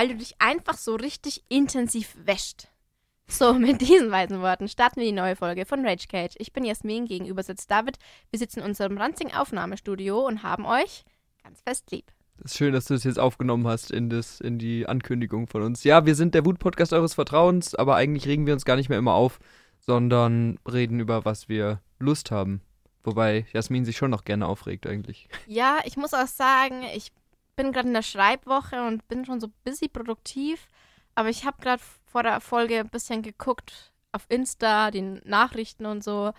weil du dich einfach so richtig intensiv wäscht. So, mit diesen weisen Worten starten wir die neue Folge von Rage Cage. Ich bin Jasmin, gegenüber sitzt David. Wir sitzen in unserem ranzigen Aufnahmestudio und haben euch ganz fest lieb. Das ist schön, dass du das jetzt aufgenommen hast in, das, in die Ankündigung von uns. Ja, wir sind der Wut-Podcast eures Vertrauens, aber eigentlich regen wir uns gar nicht mehr immer auf, sondern reden über, was wir Lust haben. Wobei Jasmin sich schon noch gerne aufregt eigentlich. Ja, ich muss auch sagen, ich bin gerade in der Schreibwoche und bin schon so busy produktiv. Aber ich habe gerade vor der Folge ein bisschen geguckt auf Insta, die Nachrichten und so.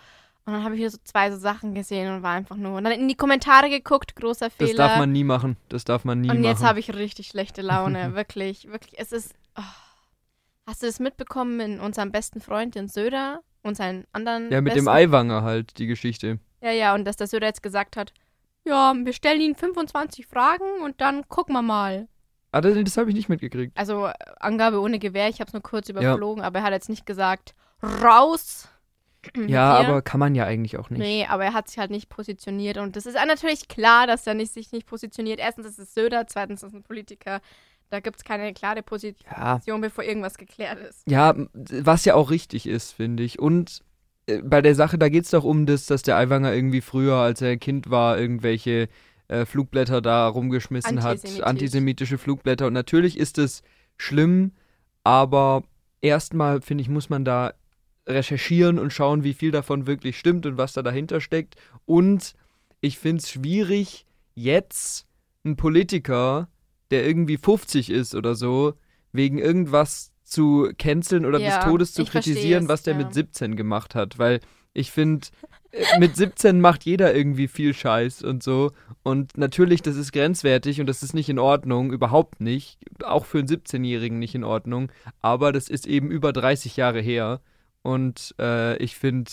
Und dann habe ich hier so zwei so Sachen gesehen und war einfach nur. Und dann in die Kommentare geguckt, großer Fehler. Das darf man nie machen. Das darf man nie machen. Und jetzt habe ich richtig schlechte Laune. wirklich, wirklich. Es ist. Oh. Hast du das mitbekommen in unserem besten Freund, den Söder und seinen anderen. Ja, mit besten? dem Eiwanger halt, die Geschichte. Ja, ja, und dass der Söder jetzt gesagt hat: Ja, wir stellen Ihnen 25 Fragen und dann gucken wir mal. Ah, das, das habe ich nicht mitgekriegt. Also Angabe ohne Gewehr, ich habe es nur kurz überflogen, ja. aber er hat jetzt nicht gesagt, raus. Ja, aber kann man ja eigentlich auch nicht. Nee, aber er hat sich halt nicht positioniert und das ist natürlich klar, dass er nicht, sich nicht positioniert. Erstens ist es Söder, zweitens ist es ein Politiker. Da gibt es keine klare Position, ja. bevor irgendwas geklärt ist. Ja, was ja auch richtig ist, finde ich. Und bei der Sache, da geht es doch um das, dass der Aiwanger irgendwie früher, als er Kind war, irgendwelche äh, Flugblätter da rumgeschmissen hat, antisemitische Flugblätter. Und natürlich ist es schlimm, aber erstmal, finde ich, muss man da recherchieren und schauen, wie viel davon wirklich stimmt und was da dahinter steckt. Und ich finde es schwierig, jetzt einen Politiker, der irgendwie 50 ist oder so, wegen irgendwas zu canceln oder ja, des Todes zu kritisieren, es, was der ja. mit 17 gemacht hat. Weil ich finde, äh, mit 17 macht jeder irgendwie viel Scheiß und so. Und natürlich, das ist grenzwertig und das ist nicht in Ordnung, überhaupt nicht. Auch für einen 17-Jährigen nicht in Ordnung. Aber das ist eben über 30 Jahre her. Und äh, ich finde,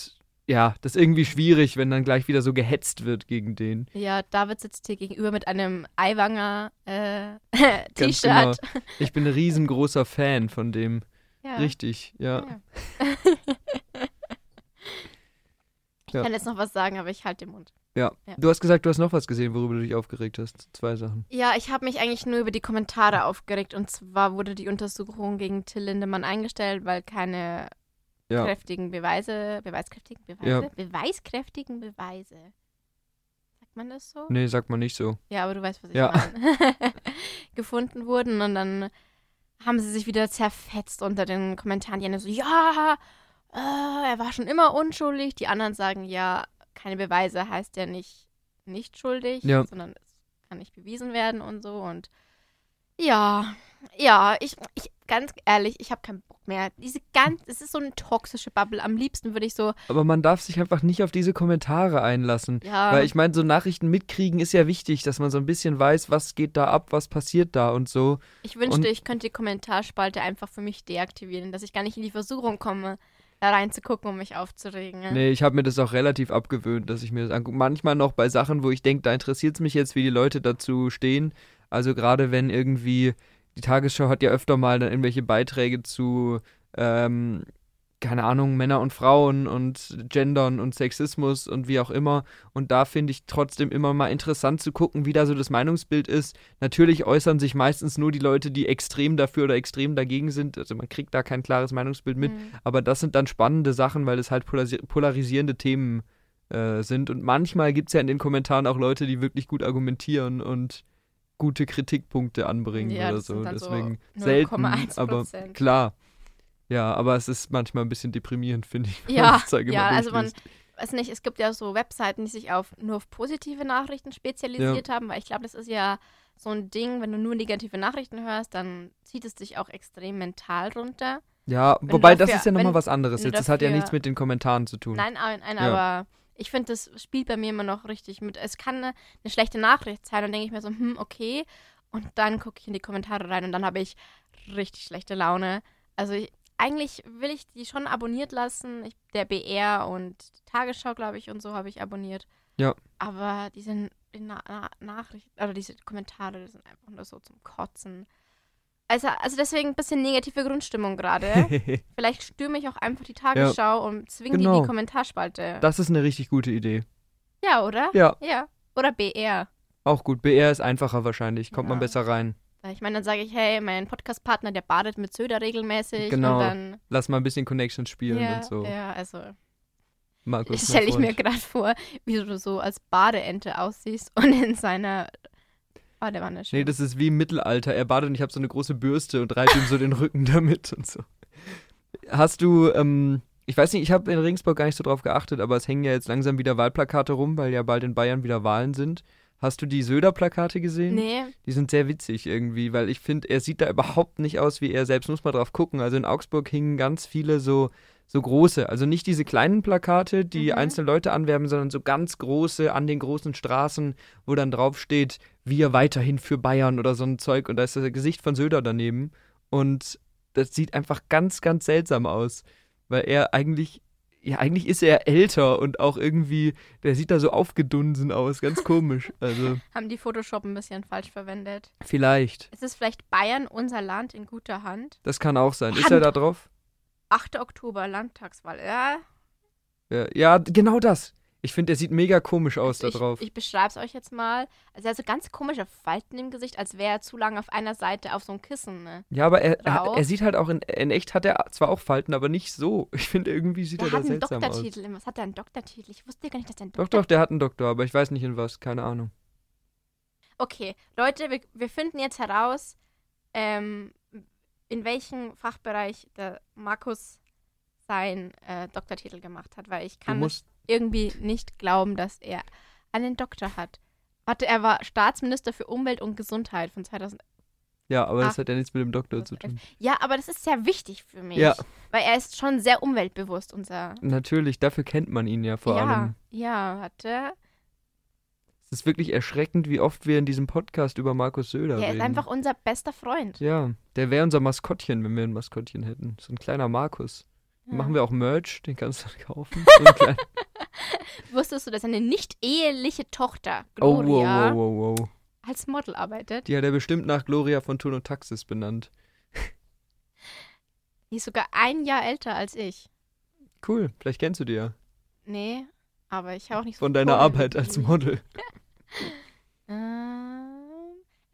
ja, das ist irgendwie schwierig, wenn dann gleich wieder so gehetzt wird gegen den. Ja, David sitzt hier gegenüber mit einem Eiwanger äh, Ganz T-Shirt. Genau. Ich bin ein riesengroßer Fan von dem. Ja. Richtig, ja. Ja. Ich Ja. kann jetzt noch was sagen, aber ich halte den Mund. ja. Ja. Du hast gesagt, du hast noch was gesehen, worüber du dich aufgeregt hast. Zwei Sachen. Ja, ich habe mich eigentlich nur über die Kommentare aufgeregt. Und zwar wurde die Untersuchung gegen Till Lindemann eingestellt, weil keine Ja. kräftigen Beweise, beweiskräftigen Beweise, Ja. beweiskräftigen Beweise. Sagt man das so? Nee, sagt man nicht so. Ja, aber du weißt, was ich Ja. meine. Gefunden wurden und dann haben sie sich wieder zerfetzt unter den Kommentaren. Die einen so, ja, äh, er war schon immer unschuldig. Die anderen sagen, ja, keine Beweise heißt ja nicht nicht schuldig, Ja. sondern es kann nicht bewiesen werden und so. Und ja, ja, ich, ich ganz ehrlich, ich habe keinen Bock mehr. Diese ganz, es ist so eine toxische Bubble. Am liebsten würde ich so, Aber man darf sich einfach nicht auf diese Kommentare einlassen. ja, Weil ich meine, so Nachrichten mitkriegen ist ja wichtig, dass man so ein bisschen weiß, was geht da ab, was passiert da und so. Ich wünschte, Und- ich könnte die Kommentarspalte einfach für mich deaktivieren, dass ich gar nicht in die Versuchung komme, da reinzugucken, um mich aufzuregen. ne? Nee, ich habe mir das auch relativ abgewöhnt, dass ich mir das angucke. Manchmal noch bei Sachen, wo ich denke, da interessiert es mich jetzt, wie die Leute dazu stehen. Also gerade wenn irgendwie, die Tagesschau hat ja öfter mal dann irgendwelche Beiträge zu, ähm, keine Ahnung, Männer und Frauen und Gendern und Sexismus und wie auch immer. Und da finde ich trotzdem immer mal interessant zu gucken, wie da so das Meinungsbild ist. Natürlich äußern sich meistens nur die Leute, die extrem dafür oder extrem dagegen sind. Also man kriegt da kein klares Meinungsbild mit. Mhm. Aber das sind dann spannende Sachen, weil es halt polarisi- polarisierende Themen äh, sind. Und manchmal gibt es ja in den Kommentaren auch Leute, die wirklich gut argumentieren und gute Kritikpunkte anbringen Ja, oder das so. dann so Deswegen selten, 0,1%. aber klar. Ja, aber es ist manchmal ein bisschen deprimierend, finde ich. wenn Ja, das ja, also man, weiß nicht, es gibt ja so Webseiten, die sich auf nur auf positive Nachrichten spezialisiert haben, weil ich glaube, das ist ja so ein Ding, wenn du nur negative Nachrichten hörst, dann zieht es dich auch extrem mental runter. Ja, du wobei das dafür- ist ja nochmal wenn- was anderes wenn jetzt. Das hat ja dafür- nichts mit den Kommentaren zu tun. Nein, nein, nein Ja. aber ich finde, das spielt bei mir immer noch richtig mit. Es kann eine, eine schlechte Nachricht sein und denke ich mir so, hm, okay. Und dann gucke ich in die Kommentare rein und dann habe ich richtig schlechte Laune. Also ich, eigentlich will ich die schon abonniert lassen. Ich, der BR und die Tagesschau, glaube ich, und so habe ich abonniert. Ja. Aber diese Na Na Nachrichten, oder diese Kommentare, die sind einfach nur so zum Kotzen. Also, also deswegen ein bisschen negative Grundstimmung gerade. Vielleicht stürme ich auch einfach die Tagesschau und zwinge die in Genau. die Kommentarspalte. das ist eine richtig gute Idee. ja, oder? Ja, Ja. Oder BR. auch gut. BR ist einfacher wahrscheinlich. Kommt man Ja. besser rein. Ich meine, dann sage ich, hey, mein Podcast-Partner, der badet mit Söder regelmäßig. Genau. Dann, Lass mal ein bisschen Connections spielen ja, und so. Ja, also. Markus, stelle ich mir gerade vor, wie du so als Badeente aussiehst und in seiner Badewanne Nee, das ist wie im Mittelalter. Er badet und ich habe so eine große Bürste und reibe ihm so den Rücken damit und so. Hast du, ähm, ich weiß nicht, ich habe in Regensburg gar nicht so drauf geachtet, aber es hängen ja jetzt langsam wieder Wahlplakate rum, weil ja bald in Bayern wieder Wahlen sind. Hast du die Söder-Plakate gesehen? Nee. Die sind sehr witzig irgendwie, weil ich finde, er sieht da überhaupt nicht aus wie er selbst. Muss mal drauf gucken. Also in Augsburg hingen ganz viele so, so große, also nicht diese kleinen Plakate, die mhm. einzelne Leute anwerben, sondern so ganz große an den großen Straßen, wo dann drauf steht, wir weiterhin für Bayern oder so ein Zeug. Und da ist das Gesicht von Söder daneben. Und das sieht einfach ganz, ganz seltsam aus, weil er eigentlich ja, eigentlich ist er älter und auch irgendwie, der sieht da so aufgedunsen aus, ganz komisch. Also. Haben die Photoshop ein bisschen falsch verwendet? Vielleicht. Ist es vielleicht Bayern, unser Land in guter Hand? Das kann auch sein. Hand. Ist er da drauf? 8. Oktober, Landtagswahl, ja. Ja, ja genau das. Ich finde, der sieht mega komisch aus also da drauf. Ich, ich beschreibe es euch jetzt mal. Also er hat so ganz komische Falten im Gesicht, als wäre er zu lange auf einer Seite auf so ein Kissen. Ne? Ja, aber er, er, er, sieht halt auch in, in echt hat er zwar auch Falten, aber nicht so. Ich finde irgendwie sieht der er da seltsam aus. Doktortitel. Was hat er einen Doktortitel? Ich wusste gar nicht, dass er einen Doktor. Doch, doch, der hat einen Doktor, aber ich weiß nicht in was. Keine Ahnung. Okay, Leute, wir, wir finden jetzt heraus, ähm, in welchem Fachbereich der Markus seinen äh, Doktortitel gemacht hat, weil ich kann es irgendwie nicht glauben, dass er einen Doktor hat. Warte, er war Staatsminister für Umwelt und Gesundheit von 2000. Ja, aber das hat ja nichts mit dem Doktor zu tun. Ja, aber das ist sehr wichtig für mich. Ja. Weil er ist schon sehr umweltbewusst, unser. Natürlich, dafür kennt man ihn ja vor ja, allem. Ja, warte. Es ist wirklich erschreckend, wie oft wir in diesem Podcast über Markus Söder reden. Er ist einfach unser bester Freund. Ja, der wäre unser Maskottchen, wenn wir ein Maskottchen hätten. So ein kleiner Markus. Ja. Machen wir auch Merch, den kannst du kaufen. Wusstest du, dass eine nicht eheliche Tochter, Gloria, oh, wow, wow, wow, als Model arbeitet? Die hat er bestimmt nach Gloria von Turn und Taxis benannt. Die ist sogar ein Jahr älter als ich. Cool, vielleicht kennst du die ja. Nee, aber ich habe auch nicht so Von deiner Arbeit als Model.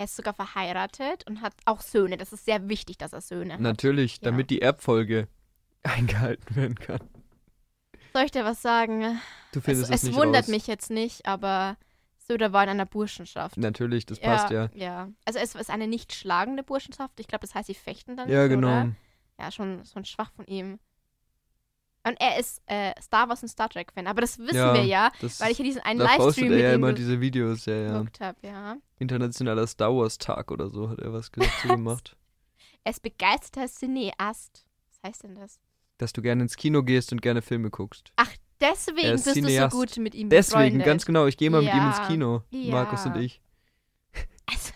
Er ist sogar verheiratet und hat auch Söhne. Das ist sehr wichtig, dass er Söhne hat. Natürlich, damit ja. die Erbfolge eingehalten werden kann. Soll ich dir was sagen? Du findest es, es, nicht wundert raus. mich jetzt nicht, aber Söder war in einer Burschenschaft. Natürlich, das passt ja. Ja, also es ist eine nicht schlagende Burschenschaft. Ich glaube, das heißt, sie fechten dann Ja, nicht, genau. Oder? Ja, schon, schon schwach von ihm. Und er ist äh, Star Wars und Star Trek Fan, aber das wissen ja, wir ja, weil ich ja diesen einen Livestream mit er ja immer diese Videos, ja, ja. Hab, ja. Internationaler Star Wars Tag oder so hat er was gemacht. er ist begeisterter Cineast. Was heißt denn das? dass du gerne ins Kino gehst und gerne Filme guckst. Ach, deswegen bist Cineast. du so gut mit ihm Deswegen, befreundet. ganz genau. Ich gehe mal ja. mit ihm ins Kino, ja. Markus und ich. Also,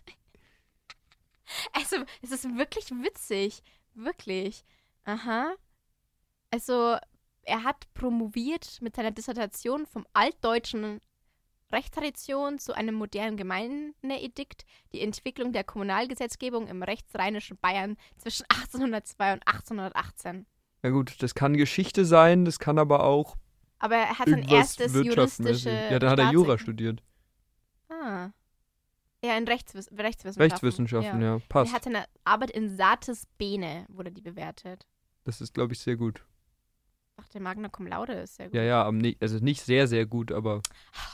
also, es ist wirklich witzig. Wirklich. Aha. Also, er hat promoviert mit seiner Dissertation vom altdeutschen Rechtstradition zu einem modernen Gemeindeedikt, die Entwicklung der Kommunalgesetzgebung im rechtsrheinischen Bayern zwischen 1802 und 1818. Ja gut, das kann Geschichte sein, das kann aber auch. Aber er hat sein erstes juristische. Ja, da hat er Jura studiert. Ah. Ja, in Rechtswiss Rechtswissenschaften. Rechtswissenschaften, ja. ja, passt. Er hat seine Arbeit in Satis Bene, wurde die bewertet. Das ist, glaube ich, sehr gut. Der Magna Cum Laude ist sehr gut. Ja, ja, also nicht sehr, sehr gut, aber.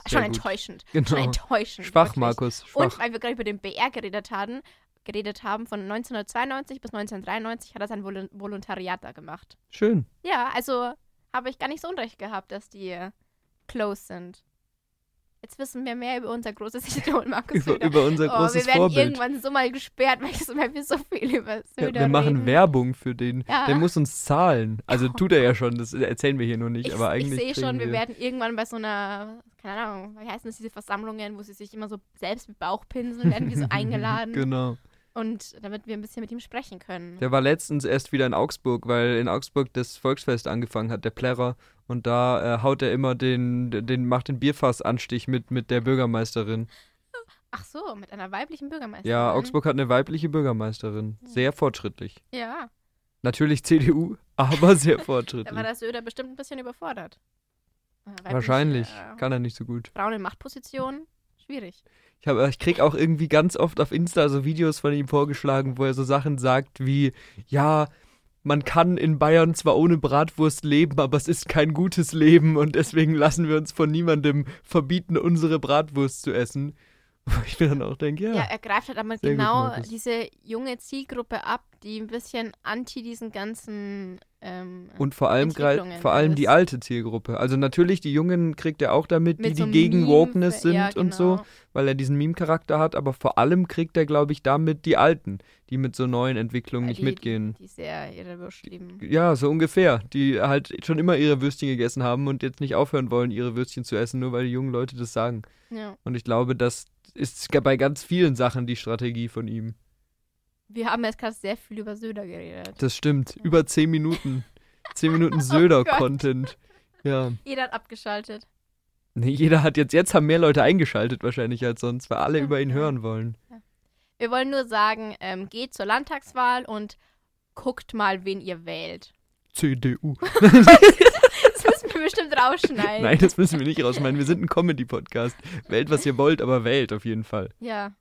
Schon enttäuschend. Genau. Schon enttäuschend. Schwach, wirklich. Markus. Schwach. Und weil wir gerade über den BR geredet haben, geredet haben, von 1992 bis 1993 hat er sein Vol Volontariat da gemacht. Schön. Ja, also habe ich gar nicht so unrecht gehabt, dass die close sind. Jetzt wissen wir mehr über unser großes Idol, Markus über, über unser oh, großes Wir werden Vorbild. irgendwann so mal gesperrt, weil wir so viel über Söder ja, Wir machen reden. Werbung für den. Ja. Der muss uns zahlen. Also tut er ja schon, das erzählen wir hier nur nicht, ich, aber eigentlich. Ich sehe schon, wir, wir werden irgendwann bei so einer, keine Ahnung, wie heißen das, diese Versammlungen, wo sie sich immer so selbst mit Bauch pinseln, werden wir so eingeladen. genau. Und damit wir ein bisschen mit ihm sprechen können. Der war letztens erst wieder in Augsburg, weil in Augsburg das Volksfest angefangen hat, der Plärrer. Und da äh, haut er immer den, den, macht den Bierfassanstich mit, mit der Bürgermeisterin. Ach so, mit einer weiblichen Bürgermeisterin. Ja, Augsburg hat eine weibliche Bürgermeisterin. Hm. Sehr fortschrittlich. Ja. Natürlich CDU, aber sehr fortschrittlich. da war der Söder bestimmt ein bisschen überfordert. Weiblich, Wahrscheinlich. Äh, Kann er nicht so gut. Frauen in Machtpositionen, schwierig. Ich, hab, ich krieg auch irgendwie ganz oft auf Insta so Videos von ihm vorgeschlagen, wo er so Sachen sagt wie, ja, man kann in Bayern zwar ohne Bratwurst leben, aber es ist kein gutes Leben und deswegen lassen wir uns von niemandem verbieten, unsere Bratwurst zu essen. Wo ich mir dann auch denke, ja. Ja, er greift halt aber genau diese junge Zielgruppe ab, die ein bisschen anti diesen ganzen ähm, Und vor allem vor allem die alte Zielgruppe. Also natürlich, die Jungen kriegt er auch damit, Mit die, so die gegen Wokeness sind ja, genau. und so, genau. weil er diesen Meme-Charakter hat, aber vor allem kriegt er, glaube ich, damit die Alten, die mit so neuen Entwicklungen ja, nicht die, mitgehen. Die, die sehr ihre Würstchen lieben. Ja, so ungefähr. Die halt schon immer ihre Würstchen gegessen haben und jetzt nicht aufhören wollen, ihre Würstchen zu essen, nur weil die jungen Leute das sagen. Ja. Und ich glaube, das ist bei ganz vielen Sachen die Strategie von ihm. Wir haben jetzt gerade sehr viel über Söder geredet. Das stimmt. Ja. Über zehn Minuten. zehn Minuten Söder-Content. Oh ja. Jeder hat abgeschaltet. Nee, jeder hat jetzt, jetzt haben mehr Leute eingeschaltet wahrscheinlich als sonst, weil alle ja. über ihn hören wollen. Ja. Wir wollen nur sagen, ähm, geht zur Landtagswahl und guckt mal, wen ihr wählt. CDU. das müssen wir bestimmt rausschneiden. Nein, das müssen wir nicht rausschneiden. Wir sind ein Comedy-Podcast. Wählt, was ihr wollt, aber wählt auf jeden Fall. Ja.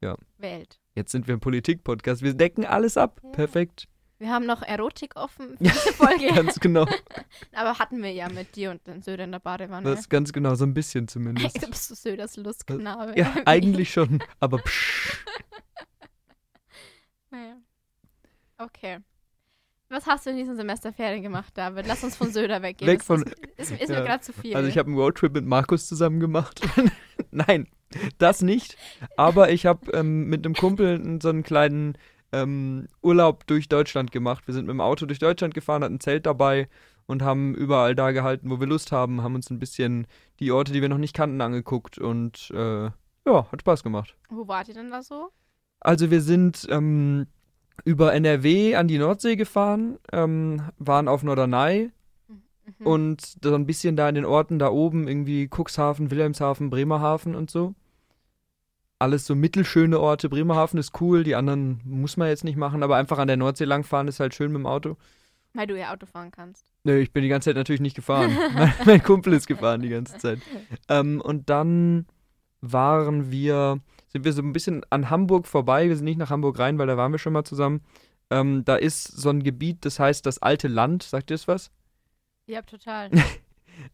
Ja. Wählt. Jetzt sind wir ein Politik-Podcast. Wir decken alles ab. Ja. Perfekt. Wir haben noch Erotik offen für diese Folge. ganz genau. Aber hatten wir ja mit dir und den Söder in der Badewanne. Das ist ganz genau, so ein bisschen zumindest. du bist so Söders Lustknabe. Ja, eigentlich schon, aber psch. Naja. Okay. Was hast du in diesen Semesterferien gemacht, David? Lass uns von Söder weggehen. Weg von. Ist, ist, ist ja. mir gerade zu viel. Also ich habe einen Roadtrip mit Markus zusammen gemacht. Nein, das nicht. Aber ich habe ähm, mit einem Kumpel so einen kleinen ähm, Urlaub durch Deutschland gemacht. Wir sind mit dem Auto durch Deutschland gefahren, hatten ein Zelt dabei und haben überall da gehalten, wo wir Lust haben, haben uns ein bisschen die Orte, die wir noch nicht kannten, angeguckt und äh, ja, hat Spaß gemacht. Wo wart ihr denn da so? Also wir sind ähm, über NRW an die Nordsee gefahren, ähm, waren auf Norderney mhm. und so ein bisschen da in den Orten da oben, irgendwie Cuxhaven, Wilhelmshaven, Bremerhaven und so alles so mittelschöne Orte. Bremerhaven ist cool, die anderen muss man jetzt nicht machen, aber einfach an der Nordsee langfahren ist halt schön mit dem Auto. Weil du ja Auto fahren kannst. Nö, ich bin die ganze Zeit natürlich nicht gefahren. mein, mein, Kumpel ist gefahren die ganze Zeit. Ähm, und dann waren wir, sind wir so ein bisschen an Hamburg vorbei. Wir sind nicht nach Hamburg rein, weil da waren wir schon mal zusammen. Ähm, da ist so ein Gebiet, das heißt das alte Land. Sagt ihr das was? Ja, total.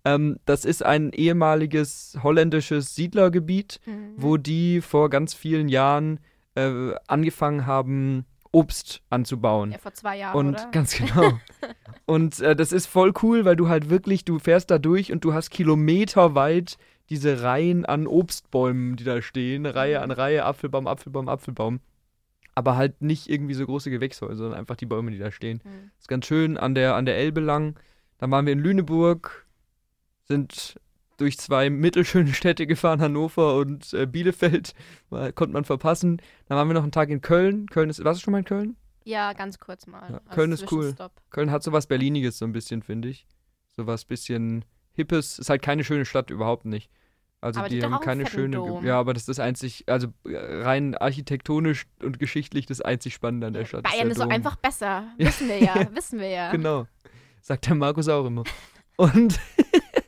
Ähm, das ist ein ehemaliges holländisches Siedlergebiet, mhm. wo die vor ganz vielen Jahren äh, angefangen haben, Obst anzubauen. Ja, vor zwei Jahren. Und oder? ganz genau. und äh, das ist voll cool, weil du halt wirklich, du fährst da durch und du hast kilometerweit diese Reihen an Obstbäumen, die da stehen. Reihe an mhm. Reihe, Apfelbaum, Apfelbaum, Apfelbaum. Aber halt nicht irgendwie so große Gewächshäuser, sondern einfach die Bäume, die da stehen. Mhm. ist ganz schön an der, an der Elbe lang. Dann waren wir in Lüneburg, sind durch zwei mittelschöne Städte gefahren, Hannover und äh, Bielefeld. Mal, konnte man verpassen. Dann waren wir noch einen Tag in Köln. Köln ist, warst du schon mal in Köln? Ja, ganz kurz mal. Ja, Köln ist cool. Köln hat sowas Berliniges so ein bisschen, finde ich. Sowas bisschen Hippes. Ist halt keine schöne Stadt, überhaupt nicht. Also aber die, die haben keine schöne. Dom. Ja, aber das ist einzig, also äh, rein architektonisch und geschichtlich das einzig Spannende an der Stadt. Bayern ist, ist so einfach besser. Wissen wir ja, wissen wir ja. Genau. Sagt der Markus auch immer. Und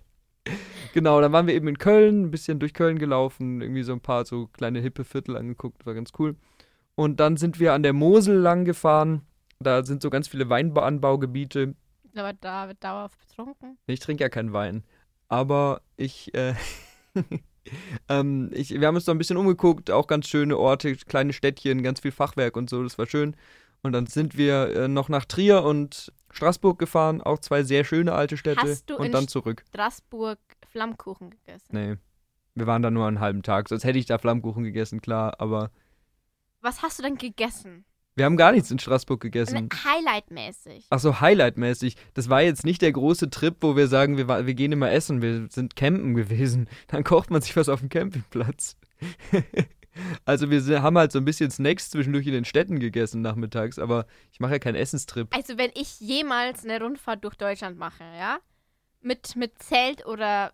genau, dann waren wir eben in Köln, ein bisschen durch Köln gelaufen, irgendwie so ein paar so kleine hippe Viertel angeguckt, war ganz cool. Und dann sind wir an der Mosel lang gefahren. Da sind so ganz viele Weinanbaugebiete. Aber da wird dauerhaft betrunken. Ich trinke ja keinen Wein. Aber ich, äh, ähm, ich, wir haben uns da ein bisschen umgeguckt, auch ganz schöne Orte, kleine Städtchen, ganz viel Fachwerk und so, das war schön. Und dann sind wir äh, noch nach Trier und Straßburg gefahren, auch zwei sehr schöne alte Städte. Hast du und in dann zurück. Straßburg Flammkuchen gegessen? Nee. Wir waren da nur einen halben Tag. Sonst hätte ich da Flammkuchen gegessen, klar, aber. Was hast du denn gegessen? Wir haben gar nichts in Straßburg gegessen. Highlight-mäßig. Ach so, Highlight-mäßig. Das war jetzt nicht der große Trip, wo wir sagen, wir, wir gehen immer essen. Wir sind campen gewesen. Dann kocht man sich was auf dem Campingplatz. Also wir haben halt so ein bisschen Snacks zwischendurch in den Städten gegessen nachmittags, aber ich mache ja keinen Essenstrip. Also wenn ich jemals eine Rundfahrt durch Deutschland mache, ja, mit, mit Zelt oder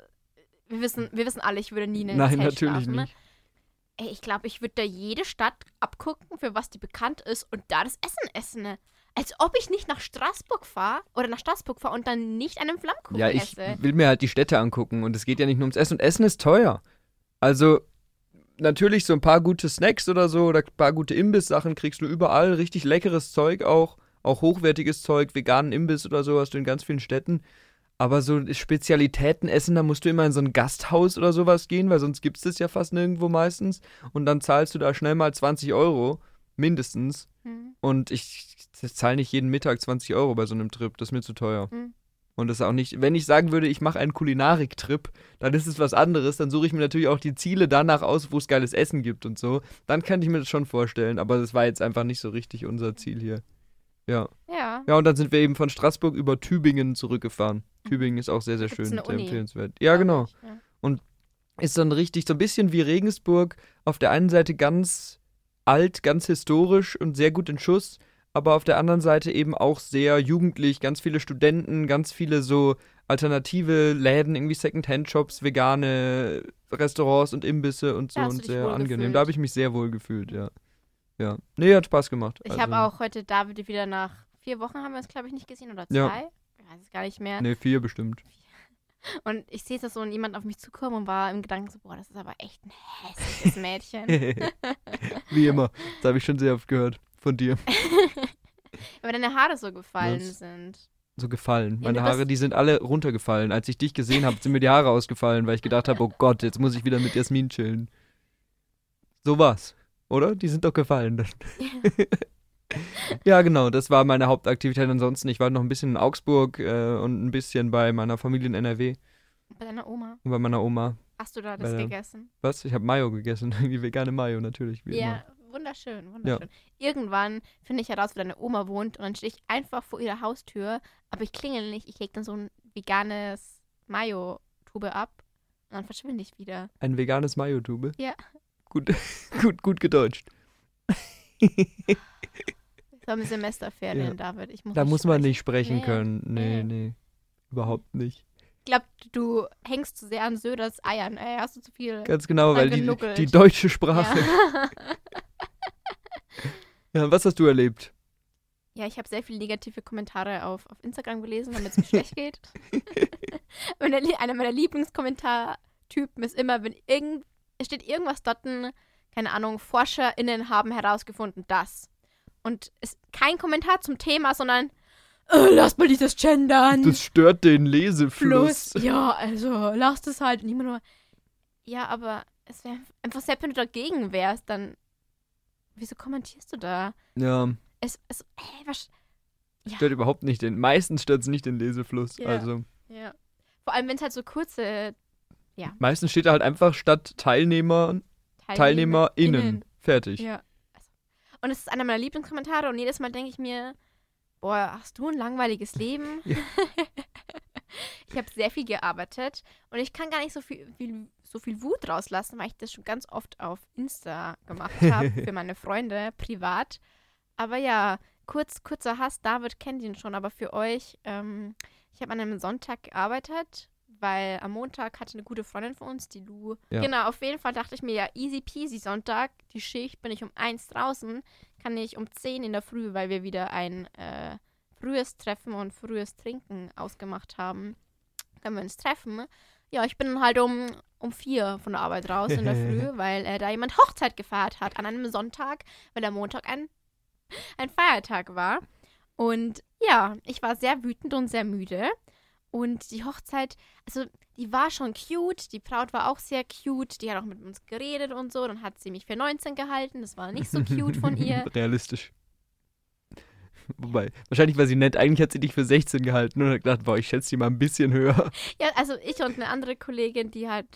wir wissen, wir wissen alle, ich würde nie in einem Nein, Zelt natürlich schlafen, nicht. Ne? Ey, ich glaube, ich würde da jede Stadt abgucken, für was die bekannt ist und da das Essen essen. Ne? Als ob ich nicht nach Straßburg fahre oder nach Straßburg fahre und dann nicht einen Flammkuchen esse. Ja, ich will mir halt die Städte angucken und es geht ja nicht nur ums Essen und Essen ist teuer. Also natürlich so ein paar gute Snacks oder so oder ein paar gute Imbiss-Sachen kriegst du überall. Richtig leckeres Zeug auch. Auch hochwertiges Zeug, veganen Imbiss oder so hast du in ganz vielen Städten. Aber so Spezialitäten essen, da musst du immer in so ein Gasthaus oder sowas gehen, weil sonst gibt es das ja fast nirgendwo meistens. Und dann zahlst du da schnell mal 20 Euro, mindestens. Mhm. Und ich, zahle nicht jeden Mittag 20 Euro bei so einem Trip, das ist mir zu teuer. Mhm. Und das ist auch nicht, wenn ich sagen würde, ich mache einen Kulinarik-Trip, dann ist es was anderes. Dann suche ich mir natürlich auch die Ziele danach aus, wo es geiles Essen gibt und so. Dann kann ich mir das schon vorstellen, aber das war jetzt einfach nicht so richtig unser Ziel hier. Ja. Ja. Ja, und dann sind wir eben von Straßburg über Tübingen zurückgefahren. Tübingen ist auch sehr, sehr schön, sehr empfehlenswert. Ja, genau. Ja. Und ist dann richtig so ein bisschen wie Regensburg. Auf der einen Seite ganz alt, ganz historisch und sehr gut in Schuss aber auf der anderen Seite eben auch sehr jugendlich, ganz viele Studenten, ganz viele so alternative Läden, irgendwie Second-Hand-Shops, vegane Restaurants und Imbisse und so und sehr angenehm. Gefühlt. Da habe ich mich sehr wohl gefühlt, ja. Ja. Nee, hat Spaß gemacht. Ich also. habe auch heute David wieder nach vier Wochen haben wir uns, glaube ich, nicht gesehen oder zwei. Ja. Ich weiß es gar nicht mehr. Nee, vier bestimmt. Und ich sehe dass so jemand auf mich zukommen und war im Gedanken so, boah, das ist aber echt ein hässliches Mädchen. Wie immer. Das habe ich schon sehr oft gehört von dir. Aber deine Haare so gefallen Was? sind. So gefallen. Meine ja, Haare, die sind alle runtergefallen. Als ich dich gesehen habe, sind mir die Haare ausgefallen, weil ich gedacht habe, oh Gott, jetzt muss ich wieder mit Jasmin chillen. So war's, oder? Die sind doch gefallen. ja, genau, das war meine Hauptaktivität. Ansonsten, ich war noch ein bisschen in Augsburg äh, und ein bisschen bei meiner Familie in NRW. Bei deiner Oma? Und bei meiner Oma. Hast du da das bei, gegessen? Was? Ich habe Mayo gegessen. Die vegane Mayo natürlich. Wie ja, immer wunderschön, wunderschön. Ja. Irgendwann finde ich heraus, wo deine Oma wohnt und dann stehe ich einfach vor ihrer Haustür, aber ich klingel nicht, ich lege dann so ein veganes Mayo-Tube ab und dann verschwinde ich wieder. Ein veganes Mayo-Tube? Ja. Gut, gut, gut gedeutscht. So ein Semesterferien, ja. David. Ich muss da muss man nicht sprechen nee. können. Nee, nee, nee. Überhaupt nicht. Ich glaube, du hängst zu sehr an Söders Eiern. Ey, hast du zu viel. Ganz genau, weil die, die deutsche Sprache. Ja. Ja, was hast du erlebt? Ja, ich habe sehr viele negative Kommentare auf, auf Instagram gelesen, damit es mir schlecht geht. Einer meiner Lieblingskommentartypen ist immer, wenn irgend, es steht irgendwas dort, keine Ahnung, ForscherInnen haben herausgefunden, das. Und es ist kein Kommentar zum Thema, sondern oh, lass mal dieses Gendern. Das stört den Lesefluss. Plus, ja, also lass das halt. Und immer nur, ja, aber es wäre einfach selbst wenn du dagegen wärst, dann wieso kommentierst du da? Ja. Es, es, hey, was? Ja. Stört überhaupt nicht den, meistens stört es nicht den Lesefluss. Ja. Also. Ja. Vor allem, wenn es halt so kurze, ja. Meistens steht da halt einfach statt Teilnehmer, Teilnehmer, TeilnehmerInnen. Fertig. Ja. Also. Und es ist einer meiner Lieblingskommentare und jedes Mal denke ich mir, boah, hast du ein langweiliges Leben? Ja. ich habe sehr viel gearbeitet und ich kann gar nicht so viel, viel, so viel Wut rauslassen, weil ich das schon ganz oft auf Insta gemacht habe für meine Freunde privat. Aber ja, kurz, kurzer Hass, David kennt ihn schon, aber für euch, ähm, ich habe an einem Sonntag gearbeitet, weil am Montag hatte eine gute Freundin von uns, die Lu. Ja. Genau, auf jeden Fall dachte ich mir, ja, easy peasy Sonntag, die Schicht, bin ich um eins draußen, kann ich um zehn in der Früh, weil wir wieder ein äh, frühes Treffen und frühes Trinken ausgemacht haben, können wir uns treffen. Ja, ich bin halt um, um vier von der Arbeit raus in der Früh, weil äh, da jemand Hochzeit gefeiert hat an einem Sonntag, weil der Montag ein, ein Feiertag war. Und ja, ich war sehr wütend und sehr müde. Und die Hochzeit, also die war schon cute, die Braut war auch sehr cute, die hat auch mit uns geredet und so. Dann hat sie mich für 19 gehalten, das war nicht so cute von ihr. Realistisch. Wobei, wahrscheinlich war sie nett. Eigentlich hat sie dich für 16 gehalten und hat gedacht, boah, ich schätze die mal ein bisschen höher. Ja, also ich und eine andere Kollegin, die halt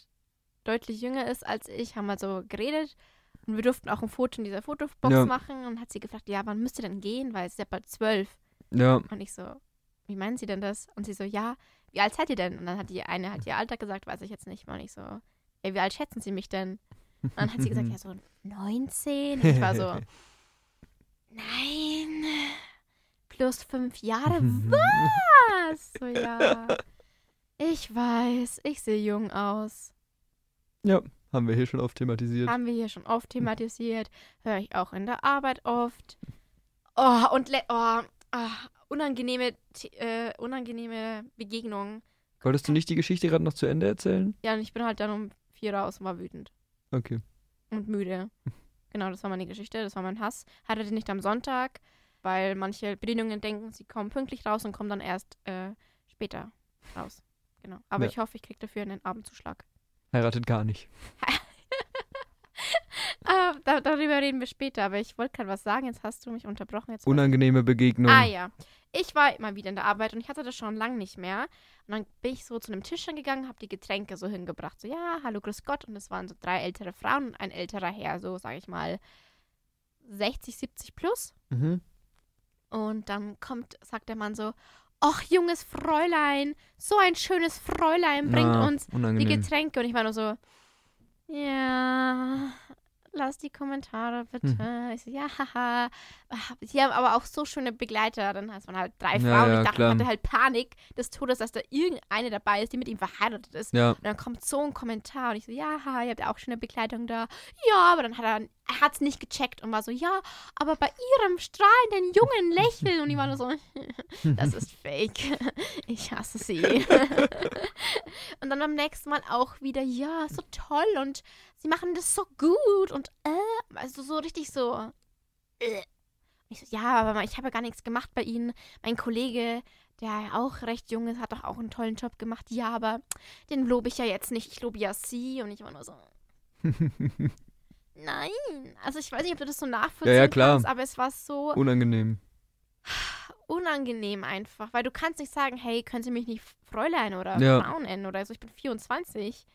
deutlich jünger ist als ich, haben mal so geredet. Und wir durften auch ein Foto in dieser Fotobox ja. machen. Und hat sie gefragt, ja, wann müsst ihr denn gehen? Weil es ist ja bald zwölf. Ja. Und ich so, wie meinen Sie denn das? Und sie so, ja, wie alt seid ihr denn? Und dann hat die eine halt ihr Alter gesagt, weiß ich jetzt nicht. Und ich so, ja, wie alt schätzen Sie mich denn? Und dann hat sie gesagt, ja, so 19. Und ich war so, nein plus fünf Jahre? Was? So, ja. Ich weiß, ich sehe jung aus. Ja, haben wir hier schon oft thematisiert. Haben wir hier schon oft thematisiert. Höre ich auch in der Arbeit oft. Oh, und oh, oh, unangenehme, äh, unangenehme Begegnungen. Wolltest du nicht die Geschichte gerade noch zu Ende erzählen? Ja, und ich bin halt dann um vier raus und war wütend. Okay. und müde. Genau, das war meine Geschichte, das war mein Hass. Hatte den nicht am Sonntag, weil manche Bedienungen denken, sie kommen pünktlich raus und kommen dann erst äh, später raus. Genau. Aber ja. ich hoffe, ich kriege dafür einen Abendzuschlag. Heiratet gar nicht. ah, da, darüber reden wir später, aber ich wollte gerade was sagen, jetzt hast du mich unterbrochen. Jetzt Unangenehme Begegnung. Ah ja. Ich war immer wieder in der Arbeit und ich hatte das schon lange nicht mehr. Und dann bin ich so zu einem Tisch gegangen, habe die Getränke so hingebracht. So, ja, hallo, grüß Gott. Und es waren so drei ältere Frauen und ein älterer Herr, so sage ich mal 60, 70 plus. Mhm. Und dann kommt, sagt der Mann so, ach, junges Fräulein, so ein schönes Fräulein bringt Na, uns unangenehm. die Getränke. Und ich war nur so, ja, lass die Kommentare bitte. Hm. Ich so, ja, haha. Sie haben aber auch so schöne Begleiter. Dann hat man halt drei Frauen. Ja, ja, ich dachte, klar. ich hatte halt Panik des Todes, dass da irgendeine dabei ist, die mit ihm verheiratet ist. Ja. Und dann kommt so ein Kommentar und ich so, ja, haha, ihr habt ja auch schöne Begleitung da. Ja, aber dann hat er, er hat es nicht gecheckt und war so, ja, aber bei ihrem strahlenden jungen Lächeln. Und ich war nur so, das ist fake. Ich hasse sie. und dann beim nächsten Mal auch wieder, ja, so toll und sie machen das so gut und äh, also so richtig so. Äh. Ich so, ja, aber ich habe ja gar nichts gemacht bei ihnen. Mein Kollege, der auch recht jung ist, hat doch auch einen tollen Job gemacht. Ja, aber den lobe ich ja jetzt nicht. Ich lobe ja sie und ich war nur so. Nein. Also ich weiß nicht, ob du das so nachvollziehen ja, ja, klar. kannst, aber es war so. Unangenehm. Unangenehm einfach, weil du kannst nicht sagen, hey, können Sie mich nicht Fräulein oder ja. Frau nennen oder so. Ich bin 24.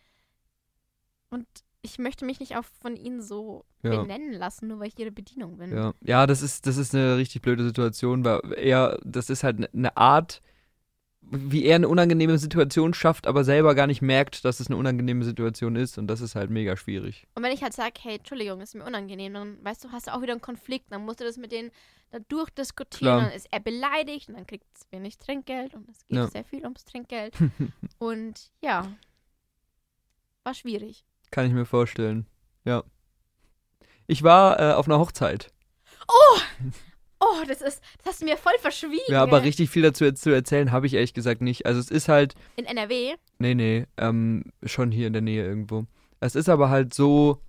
Und ich möchte mich nicht auch von ihnen so ja. benennen lassen, nur weil ich ihre Bedienung bin. Ja, ja das, ist, das ist eine richtig blöde Situation, weil er, das ist halt eine Art, wie er eine unangenehme Situation schafft, aber selber gar nicht merkt, dass es eine unangenehme Situation ist und das ist halt mega schwierig. Und wenn ich halt sage, hey, Entschuldigung, ist mir unangenehm, dann weißt du, hast du auch wieder einen Konflikt, dann musst du das mit denen da durchdiskutieren, dann ist er beleidigt und dann kriegt es wenig Trinkgeld und es geht ja. sehr viel ums Trinkgeld und ja, war schwierig. Kann ich mir vorstellen. Ja. Ich war äh, auf einer Hochzeit. Oh! Oh, das ist, das hast du mir voll verschwiegen. Ja, aber richtig viel dazu zu erzählen habe ich ehrlich gesagt nicht. Also es ist halt. In NRW? Nee, nee, ähm, schon hier in der Nähe irgendwo. Es ist aber halt so,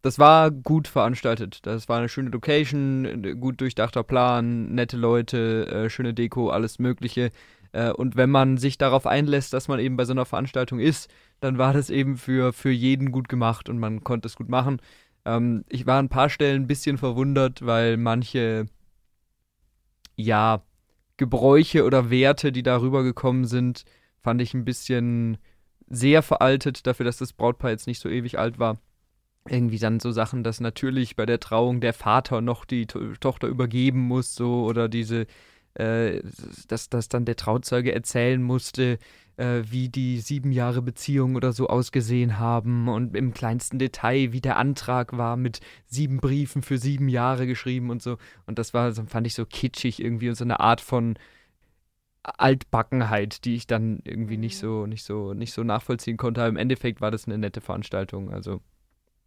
das war gut veranstaltet. Das war eine schöne Location, gut durchdachter Plan, nette Leute, äh, schöne Deko, alles Mögliche. Äh, und wenn man sich darauf einlässt, dass man eben bei so einer Veranstaltung ist, dann war das eben für, für jeden gut gemacht und man konnte es gut machen. Ähm, ich war an ein paar Stellen ein bisschen verwundert, weil manche, ja, Gebräuche oder Werte, die darüber gekommen sind, fand ich ein bisschen sehr veraltet, dafür, dass das Brautpaar jetzt nicht so ewig alt war. Irgendwie dann so Sachen, dass natürlich bei der Trauung der Vater noch die to Tochter übergeben muss, so, oder diese, äh, dass, dass dann der Trauzeuge erzählen musste, äh, wie die sieben Jahre Beziehung oder so ausgesehen haben und im kleinsten Detail, wie der Antrag war, mit sieben Briefen für sieben Jahre geschrieben und so. Und das war, fand ich so kitschig irgendwie und so eine Art von Altbackenheit, die ich dann irgendwie nicht mhm. so, nicht so, nicht so nachvollziehen konnte. Aber im Endeffekt war das eine nette Veranstaltung. Also,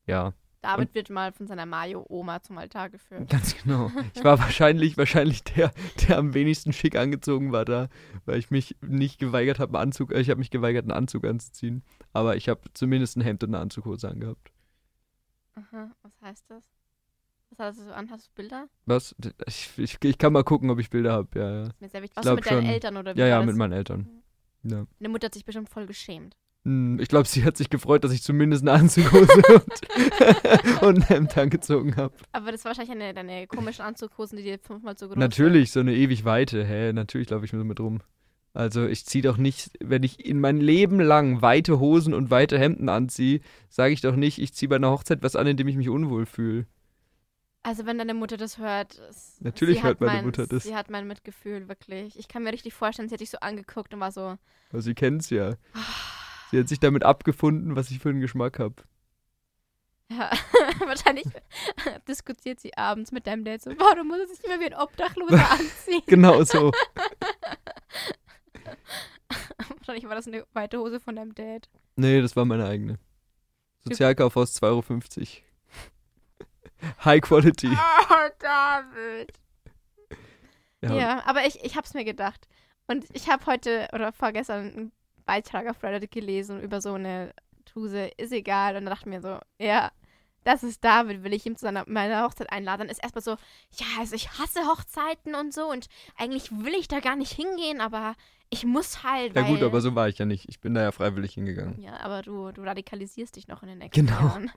ja. David und, wird mal von seiner Mayo-Oma zum Altar geführt. Ganz genau. Ich war wahrscheinlich, wahrscheinlich der, der am wenigsten schick angezogen war da, weil ich mich nicht geweigert habe, einen Anzug, äh, ich habe mich geweigert, einen Anzug anzuziehen. Aber ich habe zumindest ein Hemd und eine Anzughose angehabt. Aha, was heißt das? Was hast du so an? Hast du Bilder? Was? Ich, ich, ich kann mal gucken, ob ich Bilder habe, ja, ja. Das ist mir sehr wichtig. Warst du mit deinen schon. Eltern oder wie Ja, ja, mit meinen Eltern. Mhm. Ja. Deine Mutter hat sich bestimmt voll geschämt. Hm, ich glaube, sie hat sich gefreut, dass ich zumindest eine Anzughose und, und ein Hemd angezogen habe. Aber das war wahrscheinlich eine deine komischen Anzughosen, die dir fünfmal so groß Natürlich, sind. so eine ewig weite. Hä, natürlich laufe ich mir mit rum. Also ich ziehe doch nicht, wenn ich in mein Leben lang weite Hosen und weite Hemden anziehe, sage ich doch nicht, ich ziehe bei einer Hochzeit was an, in dem ich mich unwohl fühle. Also wenn deine Mutter das hört, natürlich hört meine mein, Mutter das. Sie hat mein Mitgefühl wirklich. Ich kann mir richtig vorstellen, sie hat dich so angeguckt und war so. Aber sie kennt es ja. Sie hat sich damit abgefunden, was ich für einen Geschmack habe. Ja, wahrscheinlich diskutiert sie abends mit deinem Dad so, warum muss er sich immer wie ein Obdachloser anziehen? genau so. wahrscheinlich war das eine weite Hose von deinem Dad. Nee, das war meine eigene. Sozialkaufhaus 2,50 Euro. High Quality. Oh, David. Ja, ja aber ich, ich hab's mir gedacht. Und ich habe heute oder vorgestern ein Beitrag auf Reddit gelesen über so eine Tuse, ist egal. Und dann dachte ich mir so, ja, das ist David, will ich ihm zu seiner, meiner Hochzeit einladen, ist erstmal so, ja, also ich hasse Hochzeiten und so und eigentlich will ich da gar nicht hingehen, aber ich muss halt. Ja gut, aber so war ich ja nicht. Ich bin da ja freiwillig hingegangen. Ja, aber du, du radikalisierst dich noch in den nächsten genau. Jahren.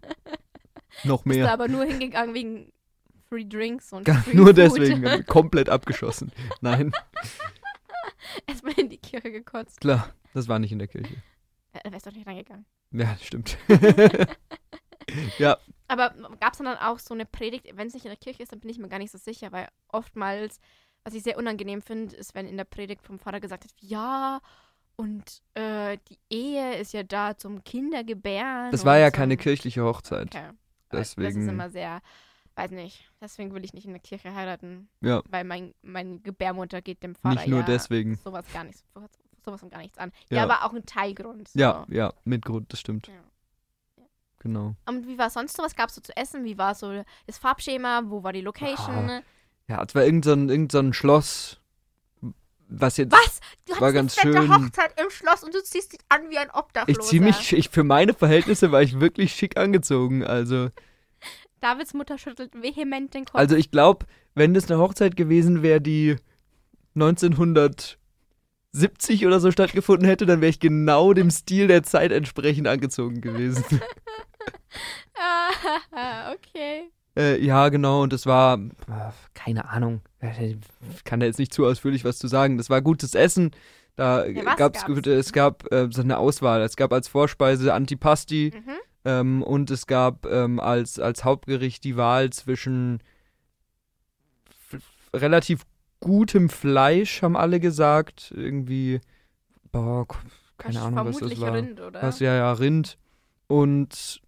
noch mehr. Bist du aber nur hingegangen wegen Free Drinks und Free Nur Food. deswegen, komplett abgeschossen. Nein, Erstmal in die Kirche gekotzt. klar, das war nicht in der Kirche. Da wärst du doch nicht reingegangen. Ja, stimmt. ja, Aber gab es dann auch so eine Predigt, wenn es nicht in der Kirche ist, dann bin ich mir gar nicht so sicher, weil oftmals, was ich sehr unangenehm finde, ist, wenn in der Predigt vom Vater gesagt wird, ja, und äh, die Ehe ist ja da zum Kindergebären. das war ja keine kirchliche Hochzeit. Okay. Aber Das ist Deswegen, immer sehr, weiß nicht, deswegen will ich nicht in der Kirche heiraten, ja, weil mein, mein Gebärmutter geht dem Vater nicht nur ja deswegen. sowas gar nichts, sowas und gar nichts an. Ja. Ja, aber auch ein Teilgrund. So. Ja, ja, mit Grund, das stimmt. Ja. Genau. Und wie war sonst so? Was gab es so zu essen? Wie war so das Farbschema? Wo war die Location? Ja, es war irgend so ein, irgend so ein Schloss, was jetzt. Was? Du war ganz eine schön. Hochzeit im Schloss und du ziehst dich an wie ein Obdachloser. Ich zieh mich, ich, für meine Verhältnisse war ich wirklich schick angezogen. Also, Davids Mutter schüttelt vehement den Kopf. also ich glaube, wenn das eine Hochzeit gewesen wäre, die 1970 oder so stattgefunden hätte, dann wäre ich genau dem Stil der Zeit entsprechend angezogen gewesen. ah, okay. Äh, ja, genau, und es war, äh, keine Ahnung, ich kann da jetzt nicht zu ausführlich was zu sagen. Das war gutes Essen. Da Ja, gab's, gab's? es gab äh, so eine Auswahl. Es gab als Vorspeise Antipasti Mhm. Ähm, und es gab ähm, als, als Hauptgericht die Wahl zwischen relativ gutem Fleisch, haben alle gesagt. Irgendwie, boah, keine Wasch- Ahnung, was vermutlich das war. Rind, oder? Was, ja, ja, Rind. Und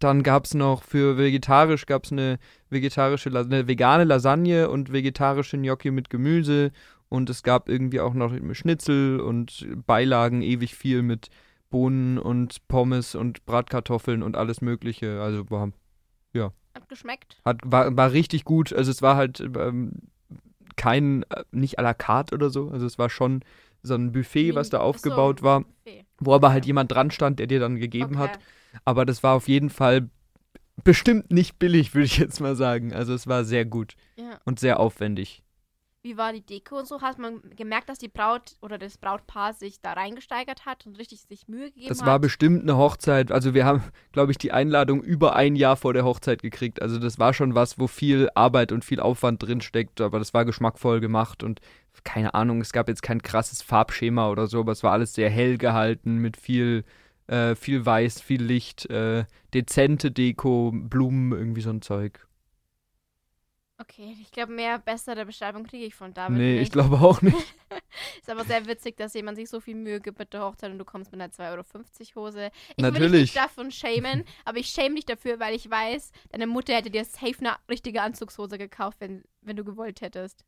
dann gab es noch für vegetarisch gab es eine vegetarische, eine vegane Lasagne und vegetarische Gnocchi mit Gemüse. Und es gab irgendwie auch noch Schnitzel und Beilagen ewig viel mit Bohnen und Pommes und Bratkartoffeln und alles Mögliche. Also war, Hat geschmeckt. hat, war, war richtig gut. Also es war halt ähm, kein, äh, nicht à la carte oder so. Also es war schon so ein Buffet, was da Ach so, aufgebaut war, Buffet. wo aber halt jemand dran stand, der dir dann gegeben hat. Okay. Aber das war auf jeden Fall bestimmt nicht billig, würde ich jetzt mal sagen. Also es war sehr gut Ja. und sehr aufwendig. Wie war die Deko und so? Hat man gemerkt, dass die Braut oder das Brautpaar sich da reingesteigert hat und richtig sich Mühe gegeben Das hat? war bestimmt eine Hochzeit. Also wir haben, glaube ich, die Einladung über ein Jahr vor der Hochzeit gekriegt. Also das war schon was, wo viel Arbeit und viel Aufwand drin steckt. Aber das war geschmackvoll gemacht und keine Ahnung, es gab jetzt kein krasses Farbschema oder so, aber es war alles sehr hell gehalten mit viel, äh, viel Weiß, viel Licht, äh, dezente Deko, Blumen, irgendwie so ein Zeug. Okay, ich glaube, mehr bessere Beschreibung kriege ich von David nee, nicht. ich glaube auch nicht. Ist aber sehr witzig, dass jemand sich so viel Mühe gibt mit der Hochzeit und du kommst mit einer 2,50 Euro Hose. Ich will dich Natürlich. nicht davon schämen, aber ich schäme dich dafür, weil ich weiß, deine Mutter hätte dir safe eine richtige Anzugshose gekauft, wenn, wenn du gewollt hättest.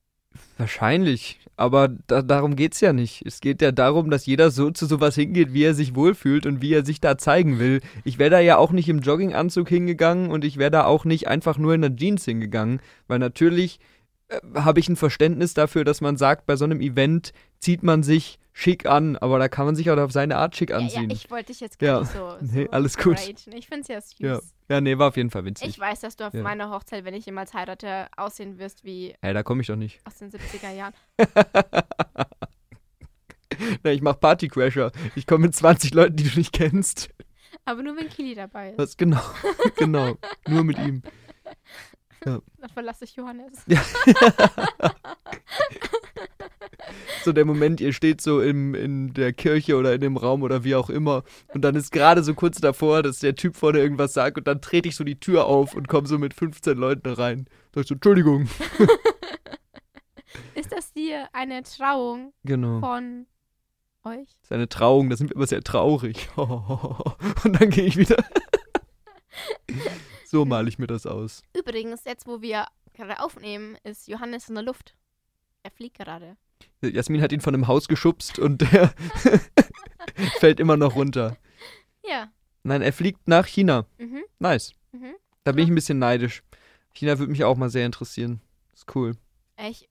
Wahrscheinlich, aber da, darum geht's ja nicht. Es geht ja darum, dass jeder so zu sowas hingeht, wie er sich wohlfühlt und wie er sich da zeigen will. Ich wäre da ja auch nicht im Jogginganzug hingegangen und ich wäre da auch nicht einfach nur in der Jeans hingegangen, weil natürlich äh, habe ich ein Verständnis dafür, dass man sagt, bei so einem Event zieht man sich schick an, aber da kann man sich auch auf seine Art schick Ja, anziehen. ja, ich wollte dich jetzt Ja. gar nicht so, Nee, so alles gut. ragen. Ich finde es ja süß. Ja. ja, nee, war auf jeden Fall winzig. Ich weiß, dass du auf Ja. meiner Hochzeit, wenn ich jemals heirate, aussehen wirst wie Hey, da komme ich doch nicht. aus den 70er Jahren. Na, ich mach Partycrasher. Ich komme mit 20 Leuten, die du nicht kennst. Aber nur wenn Kili dabei ist. Was genau? genau. Nur mit ihm. Dann verlasse ich Johannes. so der Moment, ihr steht so im, in der Kirche oder in dem Raum oder wie auch immer und dann ist gerade so kurz davor, dass der Typ vorne irgendwas sagt und dann trete ich so die Tür auf und komme so mit 15 Leuten rein. Sag ich so, Entschuldigung. Ist das dir eine Trauung Genau. von euch? Das ist eine Trauung, da sind wir immer sehr traurig. und dann gehe ich wieder. So male ich mir das aus. Übrigens, jetzt wo wir gerade aufnehmen, ist Johannes in der Luft. Er fliegt gerade. Jasmin hat ihn von einem Haus geschubst und der fällt immer noch runter. Ja. Nein, er fliegt nach China. Mhm. Nice. Mhm. Da bin ich ein bisschen neidisch. China würde mich auch mal sehr interessieren. Ist cool. Ich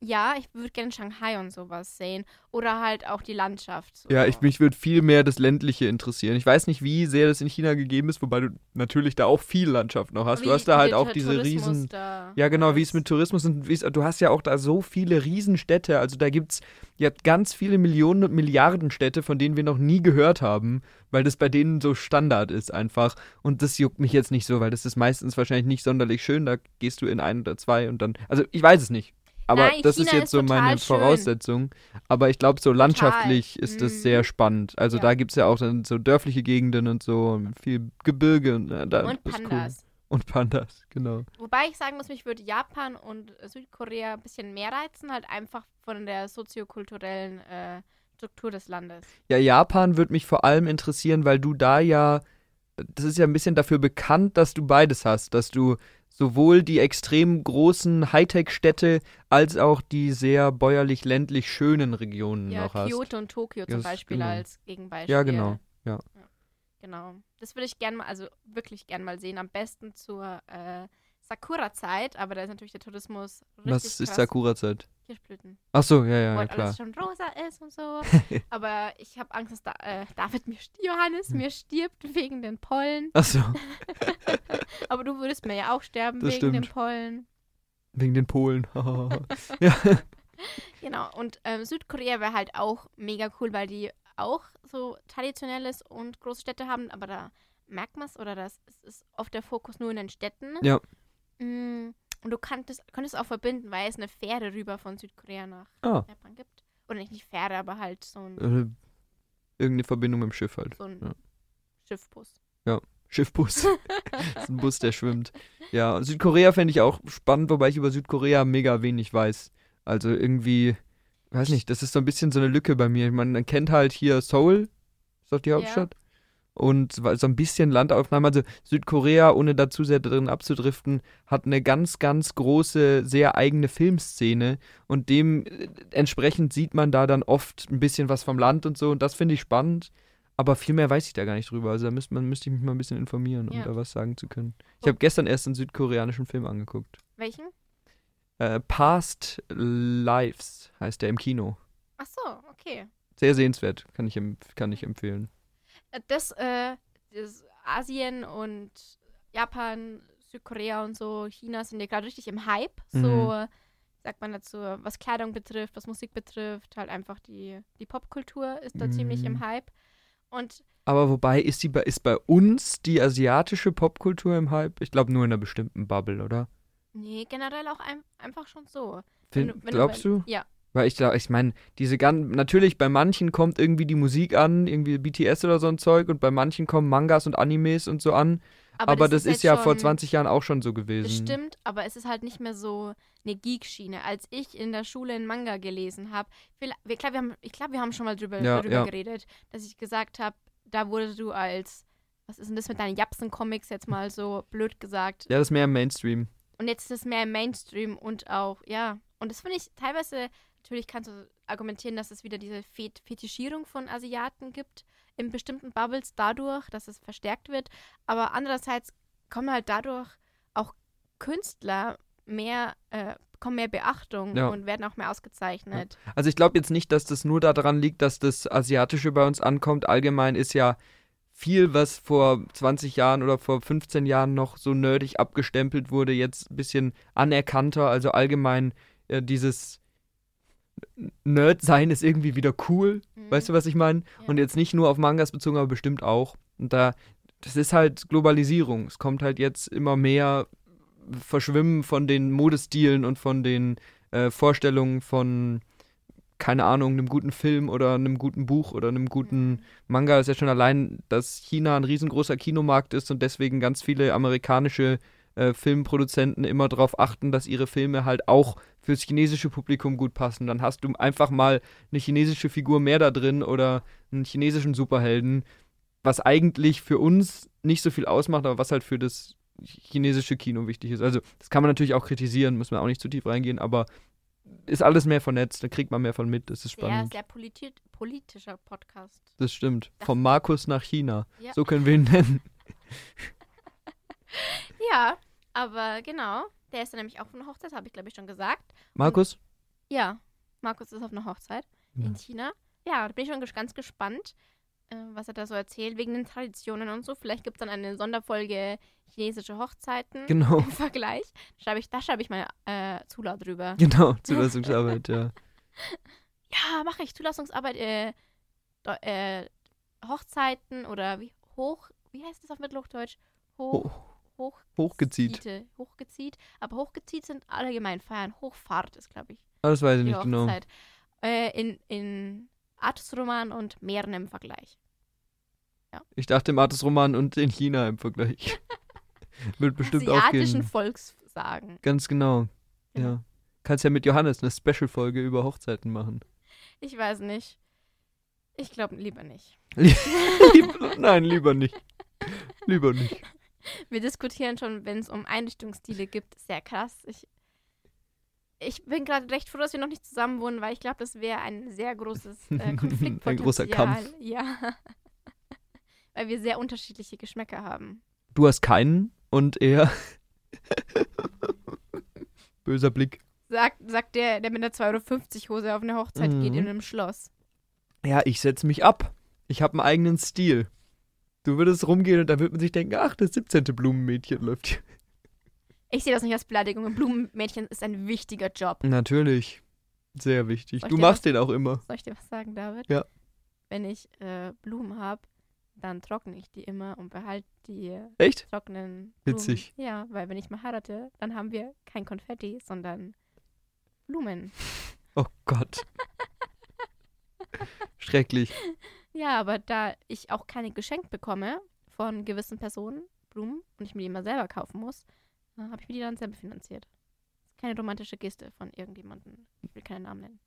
Ja, ich würde gerne Shanghai und sowas sehen. Oder halt auch die Landschaft. So. Ja, ich, mich würde viel mehr das Ländliche interessieren. Ich weiß nicht, wie sehr das in China gegeben ist, wobei du natürlich da auch viel Landschaft noch hast. Wie, du hast da halt auch diese Tourismus riesen. ja, genau, wie es mit Tourismus und du hast ja auch da so viele Riesenstädte. Also da gibt es ja ganz viele Millionen und Milliarden Städte, von denen wir noch nie gehört haben, weil das bei denen so Standard ist einfach. Und das juckt mich jetzt nicht so, weil das ist meistens wahrscheinlich nicht sonderlich schön. Da gehst du in ein oder zwei und dann. Also ich weiß es nicht. Aber Nein, das China ist jetzt ist so meine schön. Voraussetzung. Aber ich glaube, so landschaftlich total. ist das mhm. sehr spannend. Also ja. da gibt es ja auch dann so dörfliche Gegenden und so, viel Gebirge. Und, äh, da, und Pandas. Cool. Und Pandas, genau. Wobei ich sagen muss, mich würde Japan und Südkorea ein bisschen mehr reizen, halt einfach von der soziokulturellen äh, Struktur des Landes. Ja, Japan würde mich vor allem interessieren, weil du da ja, das ist ja ein bisschen dafür bekannt, dass du beides hast, dass du sowohl die extrem großen Hightech-Städte als auch die sehr bäuerlich-ländlich schönen Regionen ja, noch hast. Kyoto und Tokio zum Beispiel genau. als Gegenbeispiel. Ja, genau. Ja. ja. Genau. Das würde ich gerne mal, also wirklich gerne mal sehen. Am besten zur äh, Sakura-Zeit, aber da ist natürlich der Tourismus richtig Was ist Sakura-Zeit? Kirschblüten. Ach so, ja, ja, Wo klar. alles schon rosa ist und so. aber ich habe Angst, dass da, äh, David mir, Johannes mir stirbt wegen den Pollen. Ach so. aber du würdest mir ja auch sterben das wegen stimmt. den Pollen. Wegen den Polen. ja. Genau, und ähm, Südkorea wäre halt auch mega cool, weil die auch so traditionelles und große Städte haben, aber da merkt man es oder das ist oft der Fokus nur in den Städten. Ja. Mm, und du könntest, könntest auch verbinden, weil es eine Fähre rüber von Südkorea nach ah. Japan gibt. Oder nicht, nicht Fähre, aber halt so ein. Äh, irgendeine Verbindung mit dem Schiff halt. So ein ja. Schiffbus. Ja, Schiffbus. das ist ein Bus, der schwimmt. Ja, Südkorea fände ich auch spannend, wobei ich über Südkorea mega wenig weiß. Also irgendwie, weiß nicht, das ist so ein bisschen so eine Lücke bei mir. Man kennt halt hier Seoul, ist doch die Hauptstadt. Ja und so ein bisschen Landaufnahme. Also Südkorea, ohne dazu sehr drin abzudriften, hat eine ganz, ganz große, sehr eigene Filmszene und dementsprechend sieht man da dann oft ein bisschen was vom Land und so und das finde ich spannend. Aber viel mehr weiß ich da gar nicht drüber. Also da müsste, man, müsste ich mich mal ein bisschen informieren, um ja. da was sagen zu können. Ich habe gestern erst einen südkoreanischen Film angeguckt. Welchen? Äh, Past Lives heißt der im Kino. Ach so, okay. Sehr sehenswert, kann ich, kann ich empfehlen. Äh, das, äh, das Asien und Japan, Südkorea und so, China sind ja gerade richtig im Hype. Mhm. So sagt man dazu, was Kleidung betrifft, was Musik betrifft, halt einfach die, die Popkultur ist da mhm. ziemlich im mhm. Hype. Und aber wobei ist die ist bei uns die asiatische Popkultur im Hype? Ich glaube nur in einer bestimmten Bubble, oder? Nee, generell auch ein, einfach schon so. Wenn du, wenn glaubst du? Ja. Weil ich glaube, ich meine, diese ganz, natürlich bei manchen kommt irgendwie die Musik an, irgendwie BTS oder so ein Zeug und bei manchen kommen Mangas und Animes und so an. Aber, aber das, das, ist, ist ja vor 20 Jahren auch schon so gewesen. Stimmt, aber es ist halt nicht mehr so eine Geek-Schiene. Als ich in der Schule einen Manga gelesen habe, ich glaube, wir, haben, glaub, wir haben schon mal drüber, ja, darüber ja. geredet, dass ich gesagt habe, da wurde du als, was ist denn das mit deinen Japsen-Comics jetzt mal so blöd gesagt? Ja, das ist mehr im Mainstream. Und jetzt ist es mehr im Mainstream und auch, ja. Und das finde ich teilweise Natürlich kannst du argumentieren, dass es wieder diese Fet Fetischierung von Asiaten gibt in bestimmten Bubbles dadurch, dass es verstärkt wird. Aber andererseits kommen halt dadurch auch Künstler mehr, äh, bekommen mehr Beachtung ja. und werden auch mehr ausgezeichnet. Ja. Also ich glaube jetzt nicht, dass das nur daran liegt, dass das Asiatische bei uns ankommt. Allgemein ist ja viel, was vor 20 Jahren oder vor 15 Jahren noch so nerdig abgestempelt wurde, jetzt ein bisschen anerkannter. Also allgemein äh, dieses Nerd sein ist irgendwie wieder cool. Mhm. Weißt du, was ich meine? Ja. Und jetzt nicht nur auf Mangas bezogen, aber bestimmt auch. Und da, das ist halt Globalisierung. Es kommt halt jetzt immer mehr Verschwimmen von den Modestilen und von den äh, Vorstellungen von, keine Ahnung, einem guten Film oder einem guten Buch oder einem guten mhm. Manga. Das ist ja schon allein, dass China ein riesengroßer Kinomarkt ist und deswegen ganz viele amerikanische äh, Filmproduzenten immer darauf achten, dass ihre Filme halt auch fürs chinesische Publikum gut passen. Dann hast du einfach mal eine chinesische Figur mehr da drin oder einen chinesischen Superhelden, was eigentlich für uns nicht so viel ausmacht, aber was halt für das chinesische Kino wichtig ist. Also, das kann man natürlich auch kritisieren, müssen wir auch nicht zu tief reingehen, aber ist alles mehr vernetzt, da kriegt man mehr von mit, das ist spannend. Sehr, sehr politi politischer Podcast. Das stimmt. Das Vom Markus nach China. Ja. So können wir ihn nennen. ja, aber genau. Der ist dann nämlich auch von der Hochzeit, habe ich glaube ich schon gesagt. Markus? Ja, Markus ist auf einer Hochzeit ja. in China. Ja, da bin ich schon ganz gespannt, äh, was er da so erzählt, wegen den Traditionen und so. Vielleicht gibt es dann eine Sonderfolge chinesische Hochzeiten genau. im Vergleich. Schreib ich, da schreibe ich meine äh, Zula drüber. Genau, Zulassungsarbeit, ja. Ja, mache ich. Zulassungsarbeit, äh, äh, Hochzeiten oder wie hoch, wie heißt das auf Mittelhochdeutsch? Hoch, hoch, hochgezieht. Hochgezieht. Aber hochgezieht sind allgemein Feiern. Hochfahrt ist, glaube ich. Ah, das weiß ich nicht genau. Hochzeit. Äh, in, in Artusroman und Meeren im Vergleich. Ja. Ich dachte im Artusroman und in China im Vergleich. Wird bestimmt auch gehen. Volkssagen. Ganz genau. Ja. ja. Kannst ja mit Johannes eine Special-Folge über Hochzeiten machen. Ich weiß nicht. Ich glaube lieber nicht. Nein, lieber nicht. Lieber nicht. Wir diskutieren schon, wenn es um Einrichtungsstile gibt, sehr krass. Ich, ich bin gerade recht froh, dass wir noch nicht zusammen wohnen, weil ich glaube, das wäre ein sehr großes äh, Konfliktpotenzial. ein großer Kampf. Ja. weil wir sehr unterschiedliche Geschmäcker haben. Du hast keinen und er. Böser Blick. Sagt, sagt der, der mit einer 2,50 Euro Hose auf eine Hochzeit mhm. geht in einem Schloss. Ja, ich setze mich ab. Ich habe einen eigenen Stil. Du würdest rumgehen und da würde man sich denken, ach, das 17. Blumenmädchen läuft hier. Ich sehe das nicht als Beleidigung. Ein Blumenmädchen ist ein wichtiger Job. Natürlich. Sehr wichtig. Du machst was, den auch immer. Soll ich dir was sagen, David? Ja. Wenn ich äh, Blumen habe, dann trockne ich die immer und behalte die Echt? trockenen Blumen. Witzig. Ja, weil wenn ich mal heirate, dann haben wir kein Konfetti, sondern Blumen. Oh Gott. Schrecklich. Ja, aber da ich auch keine geschenkt bekomme von gewissen Personen, Blumen, und ich mir die immer selber kaufen muss, äh, habe ich mir die dann selber finanziert. Das ist keine romantische Geste von irgendjemandem. Ich will keinen Namen nennen.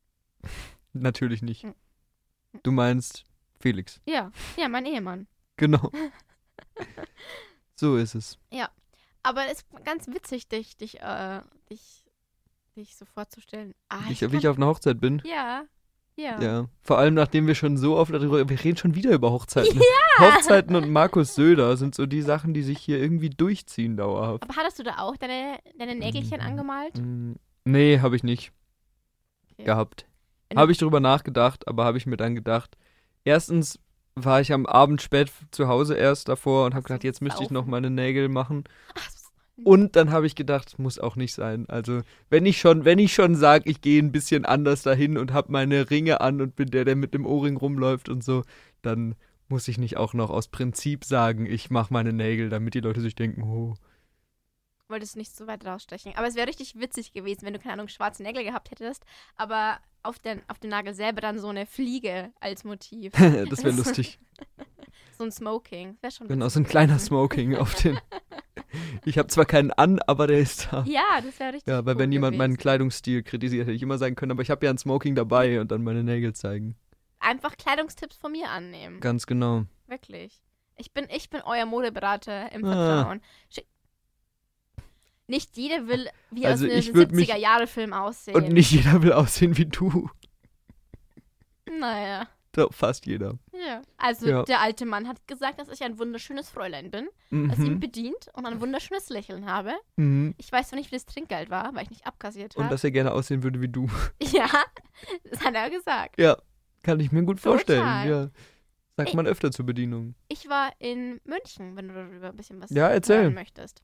Natürlich nicht. Hm. Du meinst Felix. Ja, ja, mein Ehemann. Genau. so ist es. Ja. Aber es ist ganz witzig, dich, dich, äh, dich, dich so vorzustellen. Ah, ich, ich wie ich auf einer Hochzeit bin. Ja. Ja. ja. Vor allem, nachdem wir schon so oft darüber, wir reden schon wieder über Hochzeiten. Ja. Hochzeiten und Markus Söder sind so die Sachen, die sich hier irgendwie durchziehen dauerhaft. Aber hattest du da auch deine, deine Nägelchen mhm. angemalt? Mm, nee, habe ich nicht. Okay. Gehabt. Habe ich drüber nachgedacht, aber habe ich mir dann gedacht, erstens war ich am Abend spät zu Hause erst davor und habe gedacht, jetzt müsste ich noch meine Nägel machen. Ach, und dann habe ich gedacht, muss auch nicht sein. Also, wenn ich schon, wenn ich schon sage, ich gehe ein bisschen anders dahin und habe meine Ringe an und bin der, der mit dem Ohrring rumläuft und so, dann muss ich nicht auch noch aus Prinzip sagen, ich mache meine Nägel, damit die Leute sich denken, oh. Wolltest nicht so weit rausstechen. Aber es wäre richtig witzig gewesen, wenn du, keine Ahnung, schwarze Nägel gehabt hättest, aber auf, den, auf dem Nagel selber dann so eine Fliege als Motiv. das wäre lustig. so ein Smoking. Wäre schon Genau, so ein kleiner Smoking auf den. Ich habe zwar keinen an, aber der ist da. Ja, das wäre richtig. Ja, weil cool wenn jemand gewesen. meinen Kleidungsstil kritisiert, hätte ich immer sagen können, aber ich habe ja ein Smoking dabei und dann meine Nägel zeigen. Einfach Kleidungstipps von mir annehmen. Ganz genau. Wirklich. Ich bin, ich bin euer Modeberater im ah. Vertrauen. Schick nicht jeder will wie also aus einem 70er-Jahre-Film aussehen. Und nicht jeder will aussehen wie du. Naja. Fast jeder. Ja. Also ja. der alte Mann hat gesagt, dass ich ein wunderschönes Fräulein bin, mhm. das ihn bedient und ein wunderschönes Lächeln habe. Mhm. Ich weiß zwar nicht, wie das Trinkgeld war, weil ich nicht abkassiert habe. Und dass er gerne aussehen würde wie du. Ja, das hat er gesagt. Ja, kann ich mir gut vorstellen. Ja. Sagt ich, man öfter zur Bedienung. Ich war in München, wenn du darüber ein bisschen was ja, erzähl. möchtest.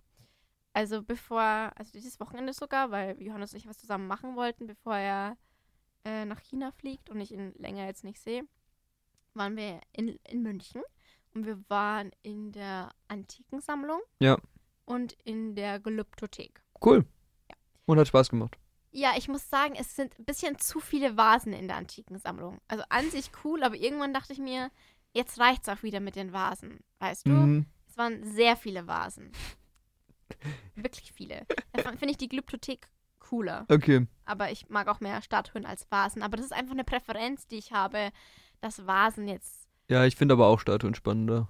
Also bevor, also dieses Wochenende sogar, weil Johannes und ich was zusammen machen wollten, bevor er äh, nach China fliegt und ich ihn länger jetzt nicht sehe, waren wir in, in München und wir waren in der Antikensammlung. Ja. Und in der Gelübdothek. Cool. Ja. Und hat Spaß gemacht. Ja, ich muss sagen, es sind ein bisschen zu viele Vasen in der Antikensammlung. Also an sich cool, aber irgendwann dachte ich mir, jetzt reicht's auch wieder mit den Vasen. Weißt du? Mhm. Es waren sehr viele Vasen. Wirklich viele. Da finde ich die Glyptothek cooler. Okay. Aber ich mag auch mehr Statuen als Vasen. Aber das ist einfach eine Präferenz, die ich habe, dass Vasen jetzt. Ja, ich finde aber auch Statuen spannender.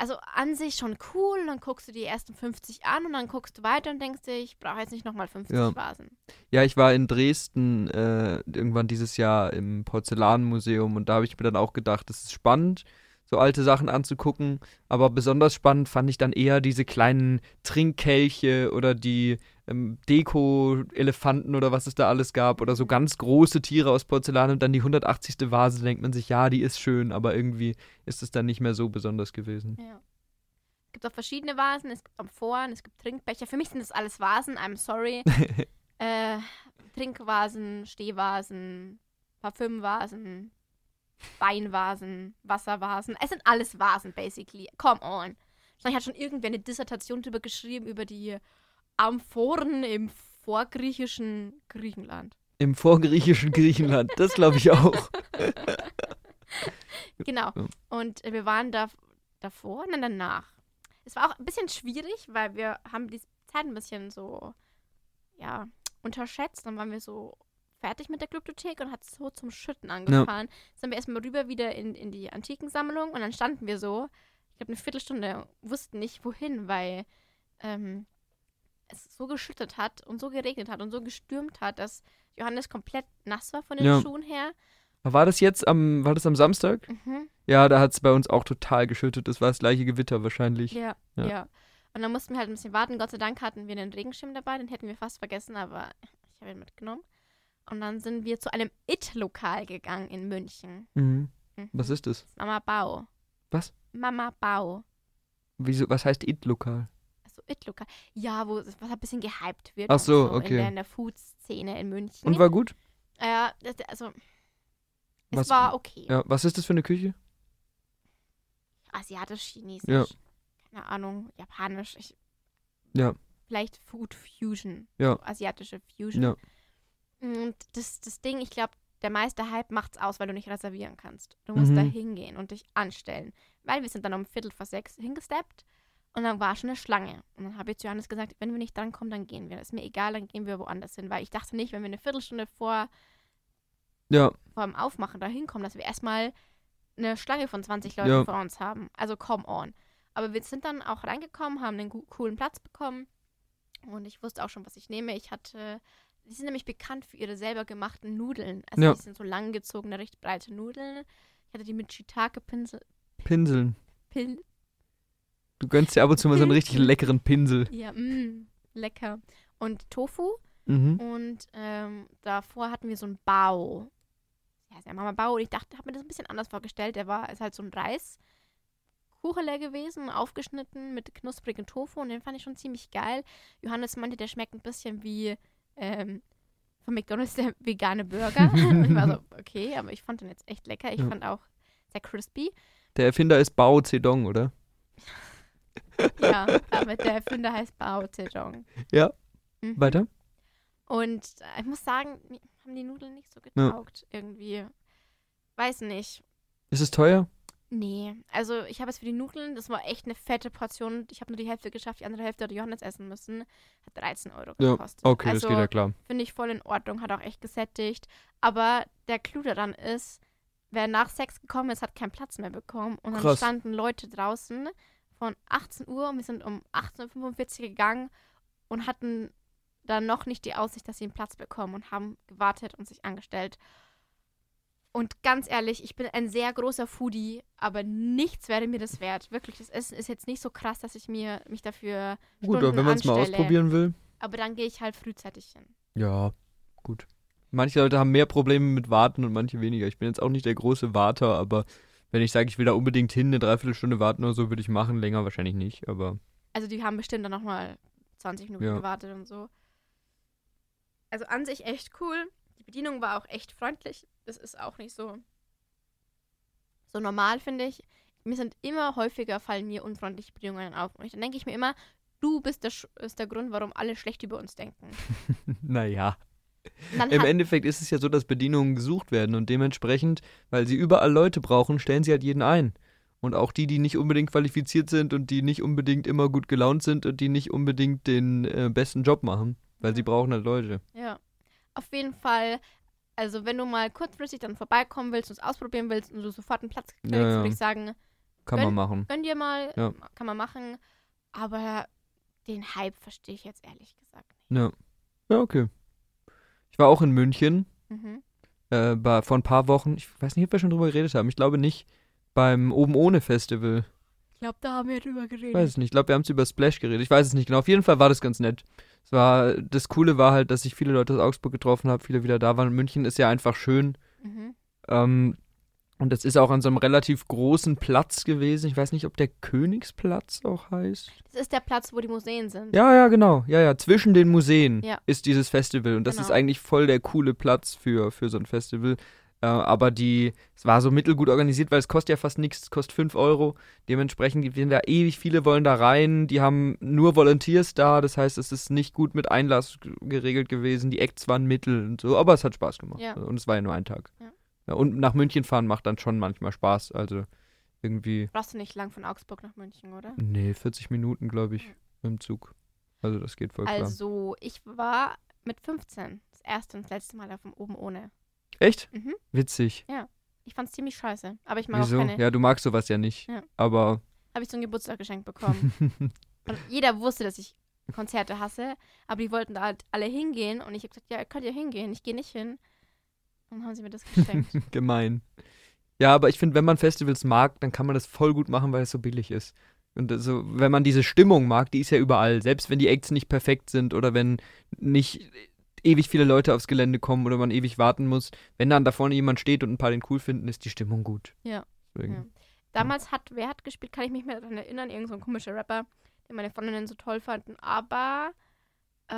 Also an sich schon cool, dann guckst du die ersten 50 an und dann guckst du weiter und denkst dir, ich brauche jetzt nicht nochmal 50 ja. Vasen. Ja, ich war in Dresden äh, irgendwann dieses Jahr im Porzellanmuseum und da habe ich mir dann auch gedacht, das ist spannend so alte Sachen anzugucken. Aber besonders spannend fand ich dann eher diese kleinen Trinkkelche oder die ähm, Deko-Elefanten oder was es da alles gab oder so ganz große Tiere aus Porzellan und dann die 180. Vase, denkt man sich, ja, die ist schön, aber irgendwie ist es dann nicht mehr so besonders gewesen. Ja. Es gibt auch verschiedene Vasen, es gibt Amphoren, es gibt Trinkbecher. Für mich sind das alles Vasen, I'm sorry. äh, Trinkvasen, Stehvasen, Parfümvasen, Weinvasen, Wasservasen. Es sind alles Vasen, basically. Come on. Wahrscheinlich hat schon irgendwer eine Dissertation darüber geschrieben, über die Amphoren im vorgriechischen Griechenland. Im vorgriechischen Griechenland, das glaube ich auch. genau. Und wir waren da davor und dann danach. Es war auch ein bisschen schwierig, weil wir haben die Zeit ein bisschen so, ja, unterschätzt. Dann waren wir so fertig mit der Glyptothek und hat so zum Schütten angefahren. Ja. Dann sind wir erstmal rüber wieder in, in die Antikensammlung und dann standen wir so, ich glaube eine Viertelstunde, wussten nicht wohin, weil ähm, es so geschüttet hat und so geregnet hat und so gestürmt hat, dass Johannes komplett nass war von den ja. Schuhen her. War das jetzt am, war das am Samstag? Mhm. Ja, da hat es bei uns auch total geschüttet. Das war das gleiche Gewitter wahrscheinlich. Ja, ja, ja. Und dann mussten wir halt ein bisschen warten. Gott sei Dank hatten wir einen Regenschirm dabei, den hätten wir fast vergessen, aber ich habe ihn mitgenommen. Und dann sind wir zu einem It-Lokal gegangen in München. Mhm. Mhm. Was ist das? Mama Bau. Was? Mama Bau. Wieso, was heißt It-Lokal? Also It-Lokal. Ja, wo was ein bisschen gehypt wird. Ach so, so okay. In der, in der Food-Szene in München. Und war gut? Ja, äh, also es was, war okay. Ja, was ist das für eine Küche? Asiatisch, Chinesisch. Ja. Keine Ahnung, Japanisch. Ich, ja. Vielleicht Food Fusion. Ja. So asiatische Fusion. Ja. Und das, das Ding, ich glaube, der meiste Hype macht's aus, weil du nicht reservieren kannst. Du musst mhm. da hingehen und dich anstellen. Weil wir sind dann um Viertel vor sechs hingesteppt und dann war schon eine Schlange. Und dann habe ich zu Johannes gesagt, wenn wir nicht drankommen, dann gehen wir. ist mir egal, dann gehen wir woanders hin. Weil ich dachte nicht, wenn wir eine Viertelstunde vor, ja. vor dem Aufmachen da hinkommen, dass wir erstmal eine Schlange von 20 Leuten ja. vor uns haben. Also come on. Aber wir sind dann auch reingekommen, haben einen coolen Platz bekommen. Und ich wusste auch schon, was ich nehme. Ich hatte die sind nämlich bekannt für ihre selber gemachten Nudeln. Also ja. die sind so langgezogene, recht breite Nudeln. Ich hatte die mit Shiitake-Pinsel. Pinseln. Pin du gönnst dir ab und zu mal so einen richtig leckeren Pinsel. Ja, mh, mm, lecker. Und Tofu. Mhm. Und ähm, davor hatten wir so einen Bao. Ja, der Mama Bao. Und ich dachte, habe mir das ein bisschen anders vorgestellt. Der war, ist halt so ein Reis. Kuchenleer gewesen, aufgeschnitten mit knusprigen Tofu und den fand ich schon ziemlich geil. Johannes meinte, der schmeckt ein bisschen wie ähm, von McDonalds der vegane Burger. und ich war so, okay, aber ich fand den jetzt echt lecker. Ich ja. fand auch sehr crispy. Der Erfinder ist Bao Zedong, oder? ja, aber der Erfinder heißt Bao Zedong. Ja. Mhm. Weiter? Und ich muss sagen, haben die Nudeln nicht so getaugt. Ja. Irgendwie. Weiß nicht. Ist es teuer? Nee, also ich habe es für die Nudeln, das war echt eine fette Portion. Ich habe nur die Hälfte geschafft, die andere Hälfte hat Johannes essen müssen. Hat 13 Euro gekostet. Ja, okay, also, das geht ja klar. Finde ich voll in Ordnung, hat auch echt gesättigt. Aber der Clou daran ist, wer nach Sex gekommen ist, hat keinen Platz mehr bekommen. Und dann Krass. standen Leute draußen von 18 Uhr und wir sind um 18.45 Uhr gegangen und hatten dann noch nicht die Aussicht, dass sie einen Platz bekommen und haben gewartet und sich angestellt. Und ganz ehrlich, ich bin ein sehr großer Foodie, aber nichts wäre mir das wert. Wirklich, das Essen ist jetzt nicht so krass, dass ich mir mich dafür Gut, aber wenn man es mal ausprobieren will. Aber dann gehe ich halt frühzeitig hin. Ja, gut. Manche Leute haben mehr Probleme mit Warten und manche weniger. Ich bin jetzt auch nicht der große Warter, aber wenn ich sage, ich will da unbedingt hin, eine Dreiviertelstunde warten oder so, würde ich machen. Länger wahrscheinlich nicht, aber. Also die haben bestimmt dann nochmal 20 Minuten ja. gewartet und so. Also an sich echt cool. Die Bedienung war auch echt freundlich. Das ist auch nicht so, so normal, finde ich. Mir sind immer häufiger fallen mir unfreundliche Bedienungen auf. Und dann denke ich mir immer, du bist der, ist der Grund, warum alle schlecht über uns denken. naja. Im Endeffekt ist es ja so, dass Bedienungen gesucht werden und dementsprechend, weil sie überall Leute brauchen, stellen sie halt jeden ein. Und auch die, die nicht unbedingt qualifiziert sind und die nicht unbedingt immer gut gelaunt sind und die nicht unbedingt den äh, besten Job machen, weil sie brauchen halt Leute. Ja. Auf jeden Fall also, wenn du mal kurzfristig dann vorbeikommen willst und es ausprobieren willst und du sofort einen Platz kriegst, ja, ja. würde ich sagen, kann gönn, man machen. Gönn dir mal, ja. kann man machen. Aber den Hype verstehe ich jetzt ehrlich gesagt nicht. Ja. Ja, okay. Ich war auch in München. Mhm. Äh, bei, vor ein paar Wochen. Ich weiß nicht, ob wir schon drüber geredet haben. Ich glaube nicht. Beim Oben ohne Festival. Ich glaube, da haben wir drüber geredet. Weiß es nicht. Ich glaube, wir haben es über Splash geredet. Ich weiß es nicht genau. Auf jeden Fall war das ganz nett. Es war, das Coole war halt, dass ich viele Leute aus Augsburg getroffen habe, viele wieder da waren. München ist ja einfach schön. Mhm. Ähm, und das ist auch an so einem relativ großen Platz gewesen. Ich weiß nicht, ob der Königsplatz auch heißt. Das ist der Platz, wo die Museen sind. Ja, ja, genau. Ja, ja. Zwischen den Museen ja. ist dieses Festival. Und das genau. ist eigentlich voll der coole Platz für, für so ein Festival. Äh, aber die, es war so mittelgut organisiert, weil es kostet ja fast nichts, es kostet 5 Euro. Dementsprechend sind da ewig viele wollen da rein. Die haben nur Volunteers da, das heißt, es ist nicht gut mit Einlass geregelt gewesen. Die Acts waren mittel und so, aber es hat Spaß gemacht. Ja. Und es war ja nur ein Tag. Ja. Ja, und nach München fahren macht dann schon manchmal Spaß. Also irgendwie. Brauchst du nicht lang von Augsburg nach München, oder? Nee, 40 Minuten, glaube ich, mit dem Zug. Also das geht voll klar. Also, ich war mit 15 das erste und das letzte Mal auf dem Oben ohne. Echt? Mhm. Witzig. Ja. Ich fand's ziemlich scheiße. Aber ich mag Wieso? auch keine. Ja, du magst sowas ja nicht. Ja. Aber. Habe ich so ein Geburtstag geschenkt bekommen. und jeder wusste, dass ich Konzerte hasse. Aber die wollten da halt alle hingehen. Und ich habe gesagt, ja, könnt ihr hingehen. Ich gehe nicht hin. Und dann haben sie mir das geschenkt. Gemein. Ja, aber ich finde, wenn man Festivals mag, dann kann man das voll gut machen, weil es so billig ist. Und also, wenn man diese Stimmung mag, die ist ja überall. Selbst wenn die Acts nicht perfekt sind oder wenn nicht ewig viele Leute aufs Gelände kommen oder man ewig warten muss. Wenn dann da vorne jemand steht und ein paar den cool finden, ist die Stimmung gut. Ja. ja. Damals hat, wer hat gespielt, kann ich mich mehr daran erinnern, irgend so ein komischer Rapper, den meine Freundinnen so toll fanden, aber äh,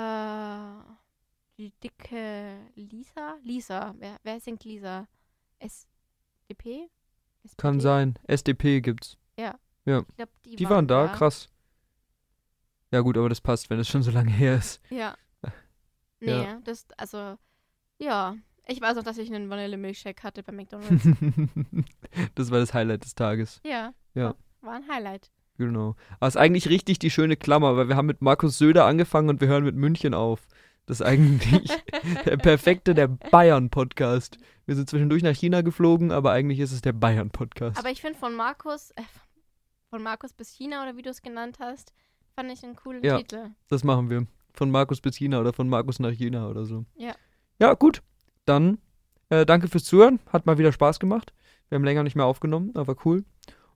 die dicke Lisa? Lisa, wer, wer singt Lisa? SDP? SPD? Kann sein. SDP gibt's. Ja. Ja. Glaub, die, die, waren, da, da, krass. Ja gut, aber das passt, wenn es schon so lange her ist. Ja. Nee, ja. das, also, ja. Ich weiß auch, dass ich einen Vanille-Milkshake hatte bei McDonalds. das war das Highlight des Tages. Ja. Ja. War ein Highlight. Genau. Aber es ist eigentlich richtig die schöne Klammer, weil wir haben mit Markus Söder angefangen und wir hören mit München auf. Das ist eigentlich der perfekte, der Bayern-Podcast. Wir sind zwischendurch nach China geflogen, aber eigentlich ist es der Bayern-Podcast. Aber ich finde von Markus, äh, von Markus bis China oder wie du es genannt hast, fand ich einen coolen ja, Titel. Das machen wir. Von Markus bis China oder von Markus nach China oder so. Ja. Ja, gut. Dann äh, danke fürs Zuhören. Hat mal wieder Spaß gemacht. Wir haben länger nicht mehr aufgenommen, aber cool.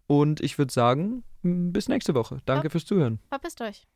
Und ich würde sagen, bis nächste Woche. Danke ja. fürs Zuhören. Verpisst euch.